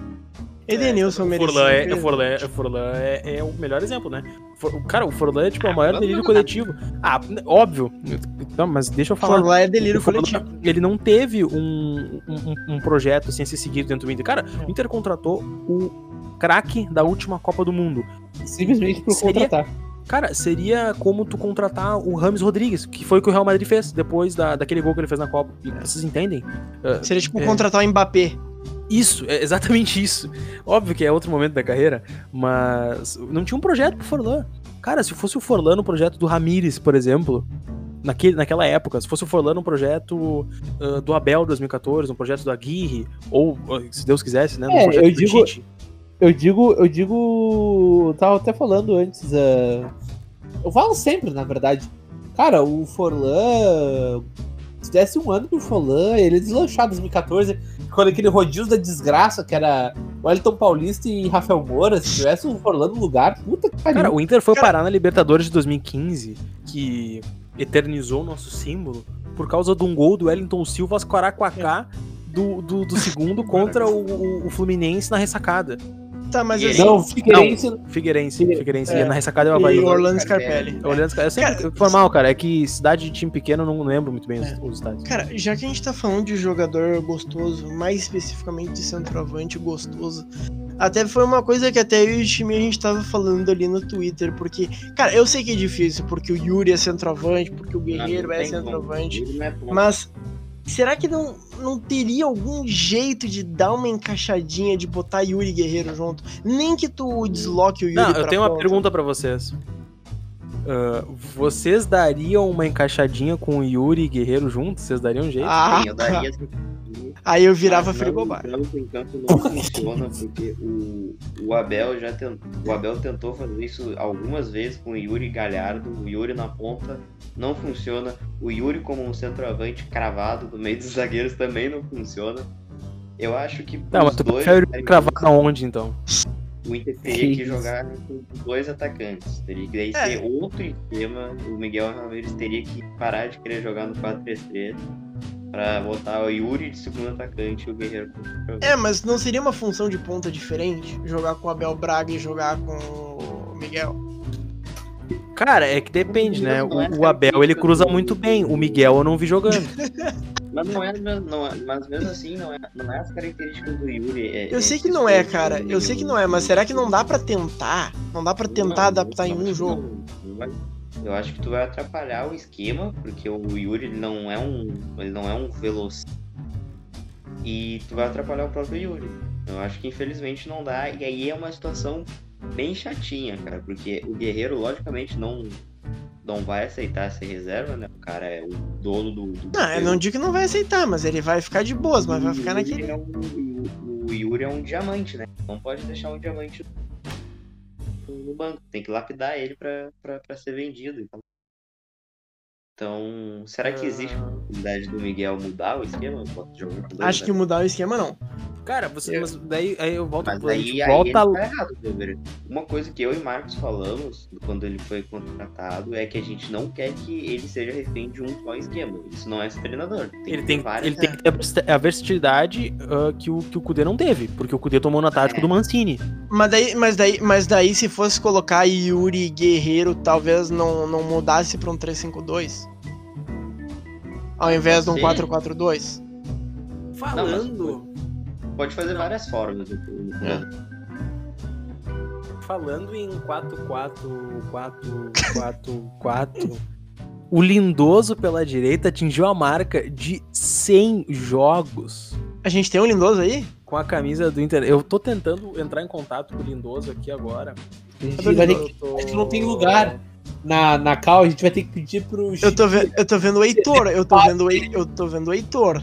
Edenilson o merecia. Forlan, é, o. Forlan, é- o Forlan é, é o melhor exemplo, né? For- o- cara, o Forlan é tipo o maior delírio coletivo. Ah, óbvio. Não, mas deixa eu falar. Forlan é delírio Forlan, coletivo. Ele não teve um, um, um projeto assim a ser seguido dentro do Inter. Cara, o Inter contratou o craque da última Copa do Mundo. Simplesmente por Seria- contratar. Cara, seria como tu contratar o Rames Rodrigues, que foi o que o Real Madrid fez depois da, daquele gol que ele fez na Copa. E vocês entendem? Ah, Seria tipo É. contratar o Mbappé. Isso, é exatamente isso. Óbvio que é outro momento da carreira, mas não tinha um projeto pro Forlan. Cara, se fosse o Forlan no projeto do Ramires, por exemplo, naquele, naquela época, se fosse o Forlan no projeto ah, do Abel 2014, no projeto do Aguirre, ou, ah, se Deus quisesse, né, É, projeto eu do digo- Tite. Eu digo, eu digo. Tava até falando antes. ah, eu falo sempre, na verdade. Cara, o Forlan. Se desse um ano pro Forlan, ele deslanchar em 2014, quando aquele rodízio da desgraça, que era Wellington Paulista e Rafael Moura, se tivesse o Forlan no lugar, puta que pariu. Cara, o Inter foi Cara- parar na Libertadores de 2015, que eternizou o nosso símbolo, por causa de um gol do Wellington Silva Quaraquacá do, do, do segundo contra o- o Fluminense na ressacada. Tá, mas E assim. Não, Figueirense. Figueirense, Figue- Figueirense. É. na ressacada é o E Havaí. o Orlando Scarpelli. Scarpelli. Olhando, eu sempre foi mal, cara. É que cidade de time pequeno eu não lembro muito bem os, É. os estádios. Cara, já que a gente tá falando de jogador gostoso, mais especificamente de centroavante gostoso, até foi uma coisa que até eu e o time a gente tava falando ali no Twitter, porque, cara, eu sei que é difícil, porque o Yuri é centroavante, porque o Guerreiro Não, não é centroavante, não é mas será que não, não teria algum jeito de dar uma encaixadinha, de botar Yuri e Guerreiro junto? Nem que tu desloque o Yuri Não, pra eu tenho uma ponta. pergunta pra vocês. Ah, vocês dariam uma encaixadinha com o Yuri e Guerreiro juntos? Vocês dariam um jeito? Ah, Sim, eu daria aí eu virava Mas frigobar. Não, em campo não funciona, porque o, o Abel já tentou, o Abel tentou fazer isso algumas vezes com o Yuri Galhardo, o Yuri na ponta não funciona, o Yuri como um centroavante cravado no meio dos zagueiros também não funciona. Eu acho que Não, mas tu dois prefere cravar aonde, então? o Inter teria que jogar com dois atacantes. Teria que daí É. ser outro esquema. O Miguel Ramirez teria que parar de querer jogar no 4-3-3 pra botar o Yuri de segundo atacante e o Guerreiro. É, mas não seria uma função de ponta diferente? Jogar com o Abel Braga e jogar com o Miguel? Cara, é que depende, né? Não é O, o Abel, ele cruza muito bem. O Miguel eu não vi jogando. Mas não é, não é- mas mesmo assim não é, não é as características do Yuri. é- Eu é sei que não é, cara. Eu sei que não é, mas será que não dá pra tentar? Não dá pra tentar Não, adaptar em um jogo? que não. Vai- Eu acho que tu vai atrapalhar o esquema, porque o Yuri ele não é um, ele não é um veloz. E tu vai atrapalhar o próprio Yuri. Eu acho que infelizmente não dá e aí é uma situação bem chatinha, cara, porque o Guerreiro logicamente não não vai aceitar ser reserva, né? O cara é o dono do, do Não, eu não digo que não vai aceitar, mas ele vai ficar de boas, mas vai ficar Yuri naquele. é um- o, o Yuri é um diamante, né? Não pode deixar um diamante no, banco. Tem que lapidar ele pra ser vendido. Então, então será que existe a Ah. possibilidade do Miguel mudar o esquema? Acho que né? mudar o esquema não. Cara, você, Eu- mas daí aí eu volto Mas a aí, gente aí volta. ele tá errado, Weber. Uma coisa que eu e Marcos falamos quando ele foi contratado é que a gente não quer que ele seja refém de um só esquema. Isso não é ser treinador. Tem Ele que tem, ele tem que ter a versa- a versatilidade ah, que, o, que o Kudê não teve, porque o Kudê tomou na tática É. do Mancini. Mas daí, mas daí, mas daí se fosse colocar Yuri Guerreiro, talvez não, não mudasse pra um 3-5-2? Ao invés de um Sim. 4-4-2? Falando, Pode fazer várias formas. né? falando em 4-4-4-4-4, o Lindoso pela direita atingiu a marca de 100 jogos A gente tem um Lindoso aí? com a camisa do Inter. Eu tô tentando entrar em contato com o Lindoso aqui agora. A gente vai ter que, Eu tô- acho que não tem lugar. Na, na cal, a gente vai ter que pedir pro Eu tô, ve- eu tô vendo o Heitor, tô vendo eu tô vendo o Heitor.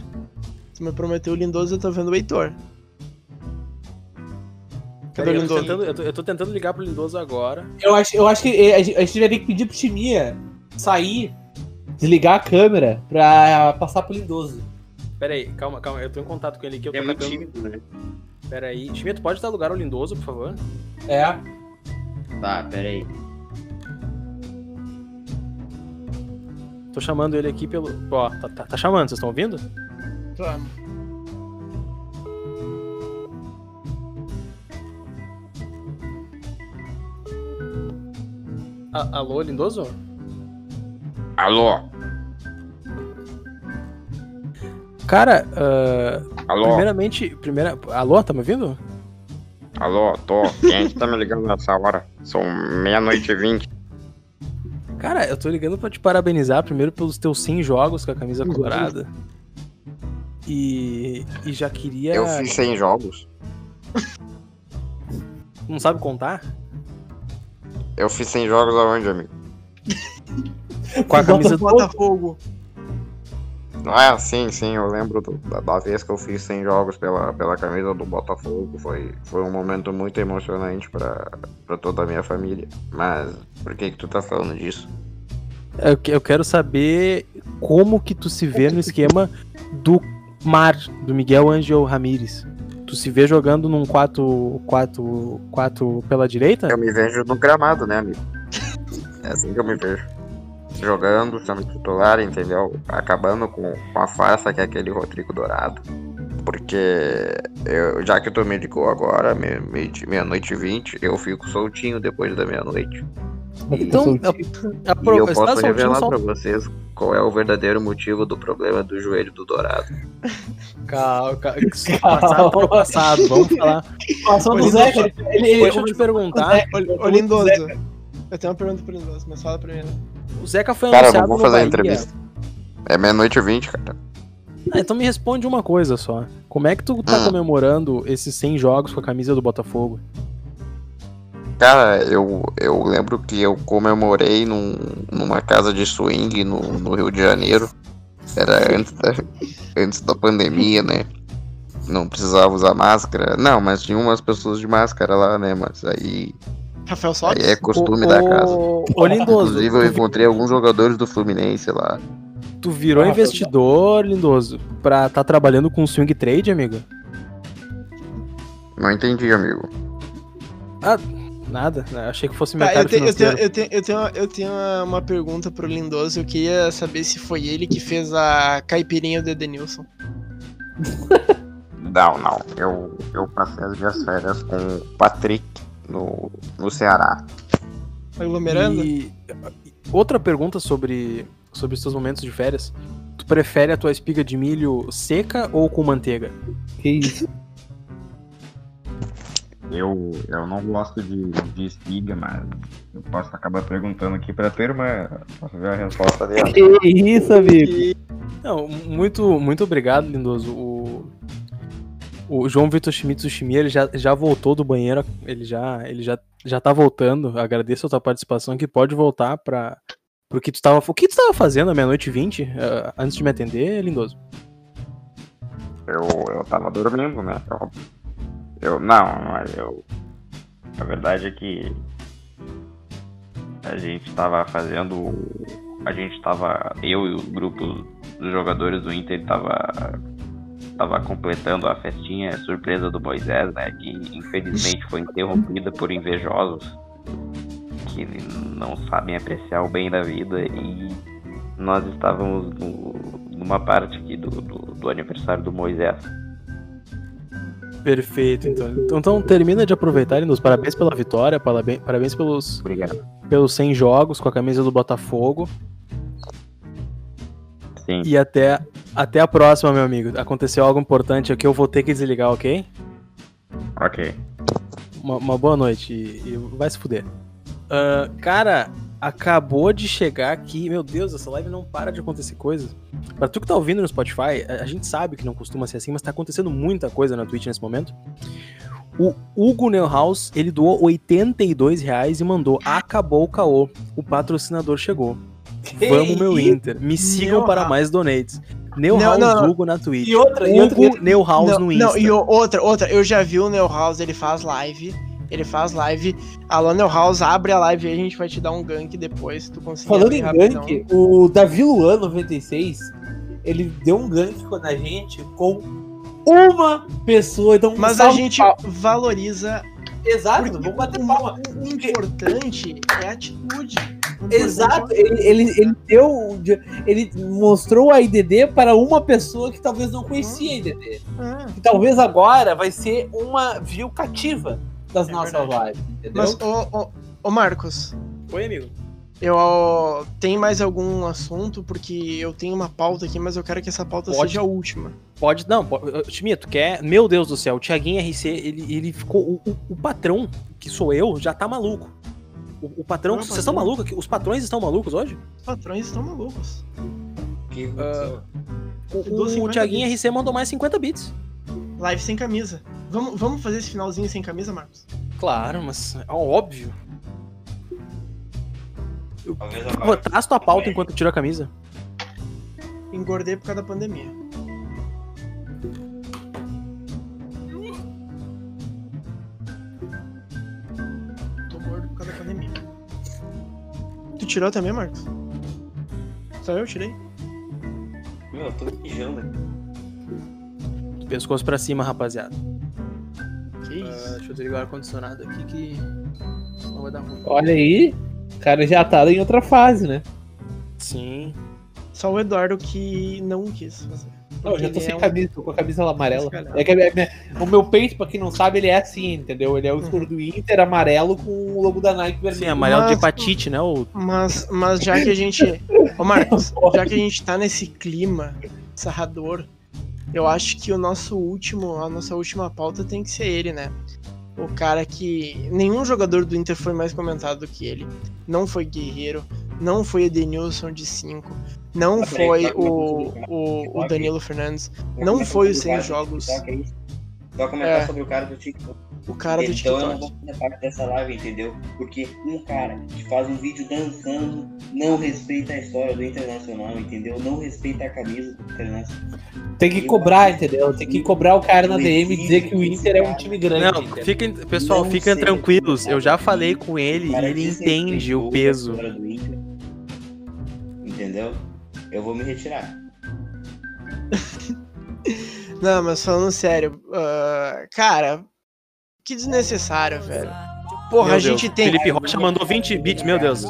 Se me prometeu o Lindoso, eu tô vendo o Heitor. Cadê Peraí, o eu, tô Lindoso? tentando, eu, tô, eu tô tentando ligar pro Lindoso agora. Eu acho, eu acho que a gente, a gente vai ter que pedir pro Chimia sair, desligar a câmera pra passar pro Lindoso. Pera aí, calma, calma. Eu tô em contato com ele aqui. Eu tô É muito tímido, né? Pera aí. Schmidt, pode dar lugar ao Lindoso, por favor? É. Tá, pera aí. Tô chamando ele aqui pelo. Ó, tá, tá, tá chamando, vocês estão ouvindo? Vamos. A- alô, lindoso? Alô, Cara, ah, alô, primeiramente. Primeira... Alô, tá me ouvindo? alô, tô. Quem é que tá me ligando nessa hora? São meia-noite e vinte. Cara, eu tô ligando pra te parabenizar primeiro pelos teus 100 jogos com a camisa colorada. E, e já queria. Eu fiz 100 jogos. Não sabe contar? Eu fiz 100 jogos aonde, amigo? Com a camisa do. Botafogo. Ah, sim, sim, eu lembro do- da, da vez que eu fiz 100 jogos pela, pela camisa do Botafogo. Foi, foi um momento muito emocionante pra, pra toda a minha família. Mas por que que tu tá falando disso? Eu, que- eu quero saber como que tu se vê no esquema do Mar, do Miguel Angel Ramírez. Tu se vê jogando num 4, 4, 4 pela direita? Eu me vejo no gramado, né, amigo? É assim que eu me vejo. Jogando, sendo titular, entendeu? Acabando com, com a farsa que é aquele Rodrigo Dourado. Porque eu, já que tu me ligou agora, me- me- meia-noite e vinte, eu fico soltinho depois da meia-noite. Então, a, a, E eu posso soltinho revelar só pra vocês qual é o verdadeiro motivo do problema do joelho do Dourado. Calma, calma. Passado pro passado, vamos falar. Passou do Ele Zeca. Ele, ele, Deixa eu te perguntar. Ô, Lindoso. Eu tenho uma pergunta pro Lindoso, mas fala primeiro. O Zeca foi Cara, eu anunciado vou no fazer a entrevista. É meia-noite e vinte, cara. Ah, então me responde uma coisa só. Como é que tu tá Hum. comemorando esses 100 jogos com a camisa do Botafogo? Cara, eu, eu lembro que eu comemorei num, numa casa de swing no, no Rio de Janeiro. Era antes da, antes da pandemia, né? Não precisava usar máscara. Não, mas tinha umas pessoas de máscara lá, né? Mas aí, Rafael aí Sotes? é costume Ô, da casa. Lindoso, Inclusive, eu encontrei alguns jogadores do Fluminense lá. Tu virou Ah, investidor, Lindoso, pra tá trabalhando com swing trade, amigo? Não entendi, amigo. Nada, né? achei que fosse Tá, mercado eu, te- eu, tenho, eu, tenho, eu, tenho, uma- eu tenho uma- uma pergunta pro Lindoso. Eu queria saber se foi ele que fez a caipirinha do Edenilson. Não, não. Eu, eu passei as minhas férias com o Patrick no, no Ceará. Aglomerando? E outra pergunta sobre, sobre os seus momentos de férias. Tu prefere a tua espiga de milho seca ou com manteiga? Que isso? Eu, eu não gosto de, de espiga, mas eu posso acabar perguntando aqui pra turma. Posso ver a resposta dela. Que isso, amigo? Não, muito, muito obrigado, Lindoso. O, o João Vitor Schmitz Chimia, ele já, já voltou do banheiro, ele já, ele já, já tá voltando. Agradeço a tua participação, que pode voltar para pro que tu tava, o que tu tava fazendo à meia-noite e 20, eh, antes de me atender, Lindoso? Eu, eu tava dormindo, né? Eu, eu não, mas eu. A verdade é que a gente tava fazendo. A gente tava. Eu e o grupo dos jogadores do Inter tava. Tava completando a festinha surpresa do Moisés, né? Que infelizmente foi interrompida por invejosos que não sabem apreciar o bem da vida e nós estávamos no- numa parte aqui do, do, do aniversário do Moisés. Perfeito, então. então. Então termina de aproveitar, Lindoso. Parabéns pela vitória, parabéns, parabéns pelos, Obrigado. pelos 100 jogos com a camisa do Botafogo. Sim. E até, até a próxima, meu amigo. Aconteceu algo importante aqui, eu vou ter que desligar, ok? Ok. Uma, uma boa noite e, e vai se fuder. Ah, cara, acabou de chegar aqui. Meu Deus, essa live não para de acontecer coisas. Pra tu que tá ouvindo no Spotify, a, a gente sabe que não costuma ser assim, mas tá acontecendo muita coisa na Twitch nesse momento. O Hugo Neuhaus, ele doou 82 reais e mandou Acabou o caô. O patrocinador chegou. Vamos, meu? Inter. Me sigam Neuhaus. para mais donates. Neuhaus Não, não. Hugo na Twitch. E outra, e outra, Hugo Neuhaus não, no Insta. não, e outra, outra, eu já vi o Neuhaus, ele faz live. Ele faz live. Alô, Neuhaus, abre a live aí, a gente vai te dar um gank depois, se tu conseguir. Falando em rapidão. gank, o Davi Luan 96, ele deu um gank na gente com uma pessoa. Então, Mas a gente pra- valoriza Exato, vamos bater palma. O, importante é a atitude. Exato, é ele, ele, ele deu. Ele mostrou a IDD para uma pessoa que talvez não conhecia a IDD. Ah, Que talvez agora vai ser uma view cativa das É nossas verdade. lives, entendeu? mas, ô, ô, ô Marcos, Oi, amigo. eu ó, tem mais algum assunto? Porque eu tenho uma pauta aqui, mas eu quero que essa pauta Pode. seja a última. Pode, não, Timia, tu quer? Meu Deus do céu, o Thiaguinho RC, ele, ele ficou. O, o- o patrão, que sou eu, já tá maluco. O, o patrão, Não é vocês estão malucos? Os patrões estão malucos hoje? Os patrões estão malucos. Que aconteceu? O, o 50 Thiaguinho RC mandou mais 50 bits. Live sem camisa. Vamos, vamos fazer esse finalzinho sem camisa, Marcos? Claro, mas é óbvio. Agora. Traz tua pauta enquanto tira a camisa. Engordei por causa da pandemia. Tô gordo por causa da pandemia. Tu tirou também, Marcos? Só eu tirei. Meu, eu tô mijando aqui. Pescoço pra cima, rapaziada. Deixa eu desligar o ar-condicionado aqui que. Senão vai dar ruim. Olha aí, o cara já tá em outra fase, né? Sim. Só o Eduardo que não quis fazer. Não, eu já tô sem é um- camisa, tô com a camisa amarela. É que a minha- o meu peito, pra quem não sabe, ele é assim, entendeu? Ele é o escuro do Inter, amarelo, com o logo da Nike vermelho. Sim, amarelo de Mas- hepatite, né? O... Mas, mas já que a gente. Ô Marcos, já que a gente tá nesse clima sarrador, eu acho que o nosso último, a nossa última pauta tem que ser ele, né? O cara que. Nenhum jogador do Inter foi mais comentado do que ele. Não foi Guerreiro, não foi Edenilson de 5, não Ah, peraí, foi começar o, sobre o o, o Danilo Fernandes, não foi os o 100 cara do jogos. Vai comentar É. sobre o cara do TikTok. O cara do então eu não TikTok. vou fazer parte dessa live, entendeu? Porque um cara que faz um vídeo dançando não respeita a história do Internacional, entendeu? Não respeita a camisa do Internacional. Tem que cobrar, entendeu? Tem que cobrar o cara na DM e dizer que o Inter é um time grande. Não, entendeu? fiquem, pessoal, Não fiquem tranquilos. Eu já falei com ele e ele entende o peso. Entendeu? Eu vou me retirar. Não, mas falando sério, ah, cara, que desnecessário, velho. Porra, Meu a gente Deus, tem. Felipe Rocha mandou 20 bits, meu Deus.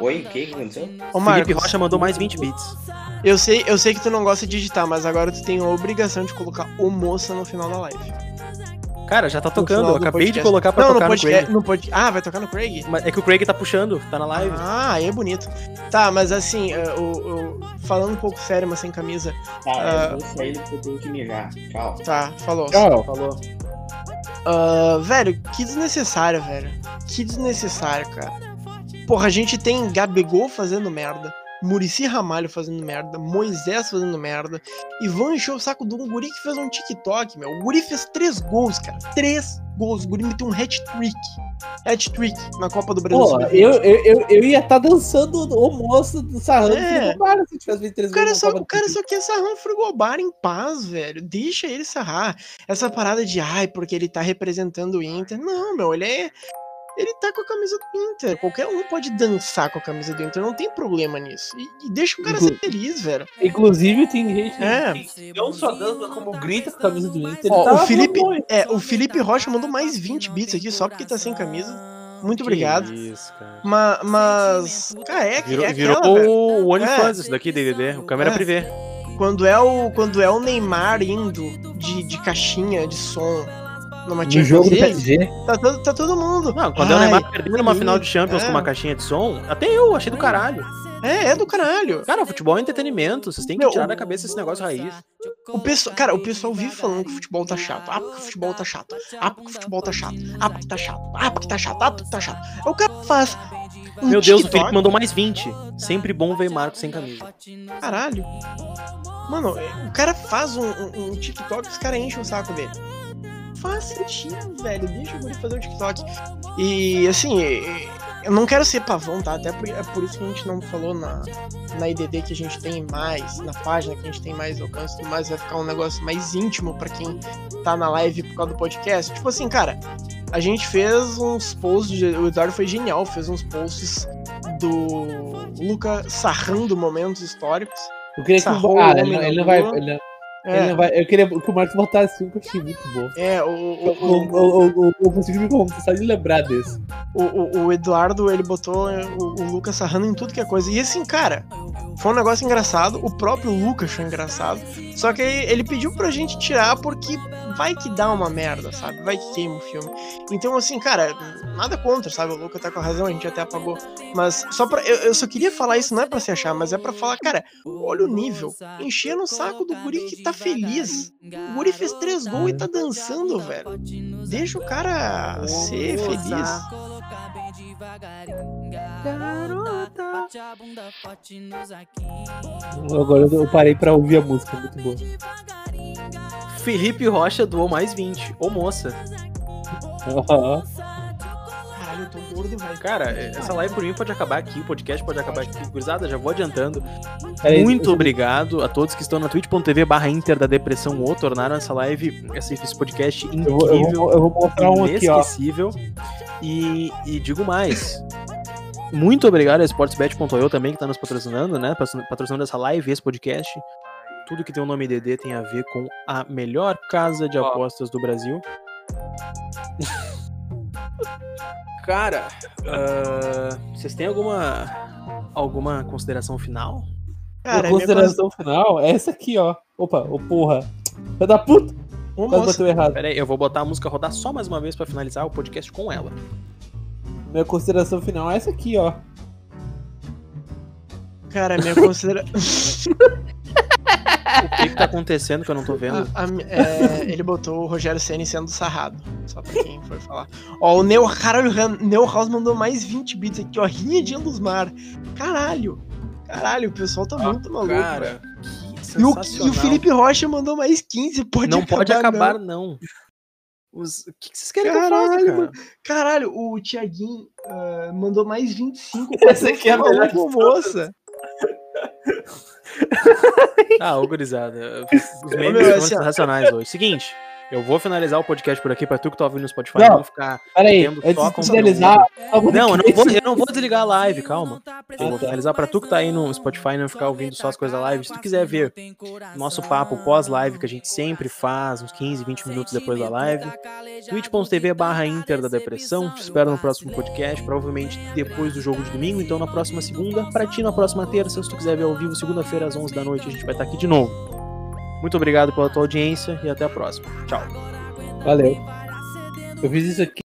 Oi, o que aconteceu? Ô, Felipe Rocha mandou mais 20 bits. eu sei, eu sei que tu não gosta de digitar, mas agora tu tem a obrigação de colocar o moça no final da live. Cara, já tá No tocando. Eu acabei de podcast. colocar pra Não, no tocar no, podcast, Craig. no pod... Ah, vai tocar no Craig? Mas É que o Craig tá puxando, tá na live. Ah, aí é bonito. Tá, mas assim, o- falando um pouco sério, mas sem camisa. Tá, Ah. eu vou sair porque eu tenho que mijar. Tchau. Tá, falou. Tchau. Falou. Ah, velho, que desnecessário, velho. Que desnecessário, cara. Porra, a gente tem Gabigol fazendo merda. Murici Ramalho fazendo merda, Moisés fazendo merda, e vão encher o saco de um guri que fez um TikTok, meu. O guri fez três gols, cara. Três gols. O guri meteu um hat-trick. Hat-trick na Copa do Brasil. Pô, Sub-20. eu, eu, eu, eu ia estar dançando o moço do Sarrando É. é. se tivesse 23 O cara, gols só, o cara do só quer sarrar um frigobar em paz, velho. Deixa ele sarrar. Essa parada de, ai, porque ele tá representando o Inter. Não, meu, ele é. Ele tá com a camisa do Inter. Qualquer um pode dançar com a camisa do Inter. Não tem problema nisso. E, e deixa o cara ser feliz, velho. Inclusive, tem gente É. que não só dança como grita com a camisa do Inter. Ó, tá o Felipe. É, o Felipe Rocha mandou mais 20 bits aqui só porque tá sem camisa. Muito obrigado. Que isso, cara. Ma- Mas. Cara, é, Virou, é virou aquela, velho. o OnlyFans É. isso daqui, DDD. O câmera É. privê. Quando é, o, quando é o Neymar indo de, de caixinha de som numa No jogo do PSG. Tá todo, tá todo mundo. Não, quando é o Ai, Neymar perdendo numa final de Champions é. com uma caixinha de som, até eu achei do caralho. É, é do caralho. Cara, futebol é entretenimento. Vocês têm que Meu, tirar o- da cabeça esse negócio raiz. O pessoal, cara, o pessoal vive falando que o futebol tá chato. Ah, porque o futebol tá chato. Ah, porque o futebol tá chato. Ah, porque tá chato. Ah, porque tá chato. Ah, porque tá chato. Aí o cara faz. um Meu Deus, o TikTok. Felipe mandou mais 20. Sempre bom ver Marcos sem camisa. Caralho. Mano, o cara faz um, um, um TikTok e os caras enchem o saco dele. Faz sentido, velho. Deixa o guri fazer o TikTok. E, assim, eu não quero ser pavão, tá? Até por, é por isso que a gente não falou na, na IDD que a gente tem mais, na página que a gente tem mais alcance e tudo mais. Vai ficar um negócio mais íntimo pra quem tá na live por causa do podcast. Tipo assim, cara, a gente fez uns posts. O Eduardo foi genial, fez uns posts do Luca sarrando momentos históricos. Eu queria que Sarrou ah, ele, não- ele não vai. Ele, não- É, vai- eu queria que o Marcos botasse um que eu achei muito bom. é o, Eu, o, o, eu, consigo me só de lembrar desse. o, o- o Eduardo, ele botou o, o Lucas sarrando em tudo que é coisa. E assim, cara, foi um negócio engraçado. O próprio Lucas achou engraçado. Só que ele pediu pra gente tirar porque vai que dá uma merda, sabe? Vai que queima o filme. Então, assim, cara, nada contra, sabe? O Lucas tá com a razão, a gente até apagou. Mas só pra. Eu, eu só queria falar isso, não é pra se achar, mas é pra falar, cara, olha o nível. Encher no saco do guri que tá feliz. O guri fez três gols e tá dançando, velho. Deixa o cara ser feliz. Agora eu parei pra ouvir a música, muito boa. Felipe Rocha doou mais 20. Ô moça. Eu tô gordo, velho. Cara, essa live por mim pode acabar aqui, o podcast pode acabar aqui. Gurizada, já vou adiantando. Peraí, Muito eu- obrigado a todos que estão na twitch.tv barra Inter da Depressão ou tornaram essa live, esse, esse podcast Eu vou, eu, incrível, vou, eu vou mostrar um aqui, ó. inesquecível. E, e digo mais. Muito obrigado a Sportsbet.io também, que está nos patrocinando, né? patro- Patrocinando essa live, esse podcast. Tudo que tem o nome DD tem a ver com a melhor casa de apostas do Brasil. Cara, ah, vocês têm alguma alguma consideração final? Cara, a é minha consideração final é essa aqui, ó. Opa, ô porra. Filho da puta! Ô, moça, bateu errado. Pera aí, eu vou botar a música rodar só mais uma vez pra finalizar o podcast com ela. Minha consideração final é essa aqui, ó. cara, minha considera... O que, que tá acontecendo que eu não tô vendo? a- a- é, ele botou o Rogério Ceni sendo sarrado. Só pra quem for falar. Ó, o Neo, caralho, o Neo House mandou mais 20 bits aqui, ó. Rinha de Elusmar. Caralho. Caralho, o pessoal tá muito maluco. Cara, que E o, e o Felipe Rocha mandou mais 15. Pode não pode acabar, não. não. Os... O que, que vocês querem que eu faça, Caralho, cara? Caralho, o Thiaguinho ah, mandou mais 25. Essa aqui é a melhor moça. Ah, ô gurizada. Os memes são assim, ó. sensacionais hoje. Seguinte, eu vou finalizar o podcast por aqui pra tu que tá ouvindo no Spotify Não. não ficar Peraí, Tendo antes só de finalizar. Não, eu não, vou, eu não vou desligar a live, calma. Eu vou tá. finalizar pra tu que tá aí no Spotify não ficar ouvindo só as coisas da live. Se tu quiser ver nosso papo pós-live, que a gente sempre faz, uns 15, 20 minutos depois da live, twitch.tv barra Inter da Depressão. Te espero no próximo podcast, provavelmente depois do jogo de domingo, então na próxima segunda. Pra ti, na próxima terça, se tu quiser ver ao vivo, segunda-feira às 11 da noite, a gente vai estar aqui de novo. Muito obrigado pela tua audiência e até a próxima. Tchau. Valeu. Eu fiz isso aqui.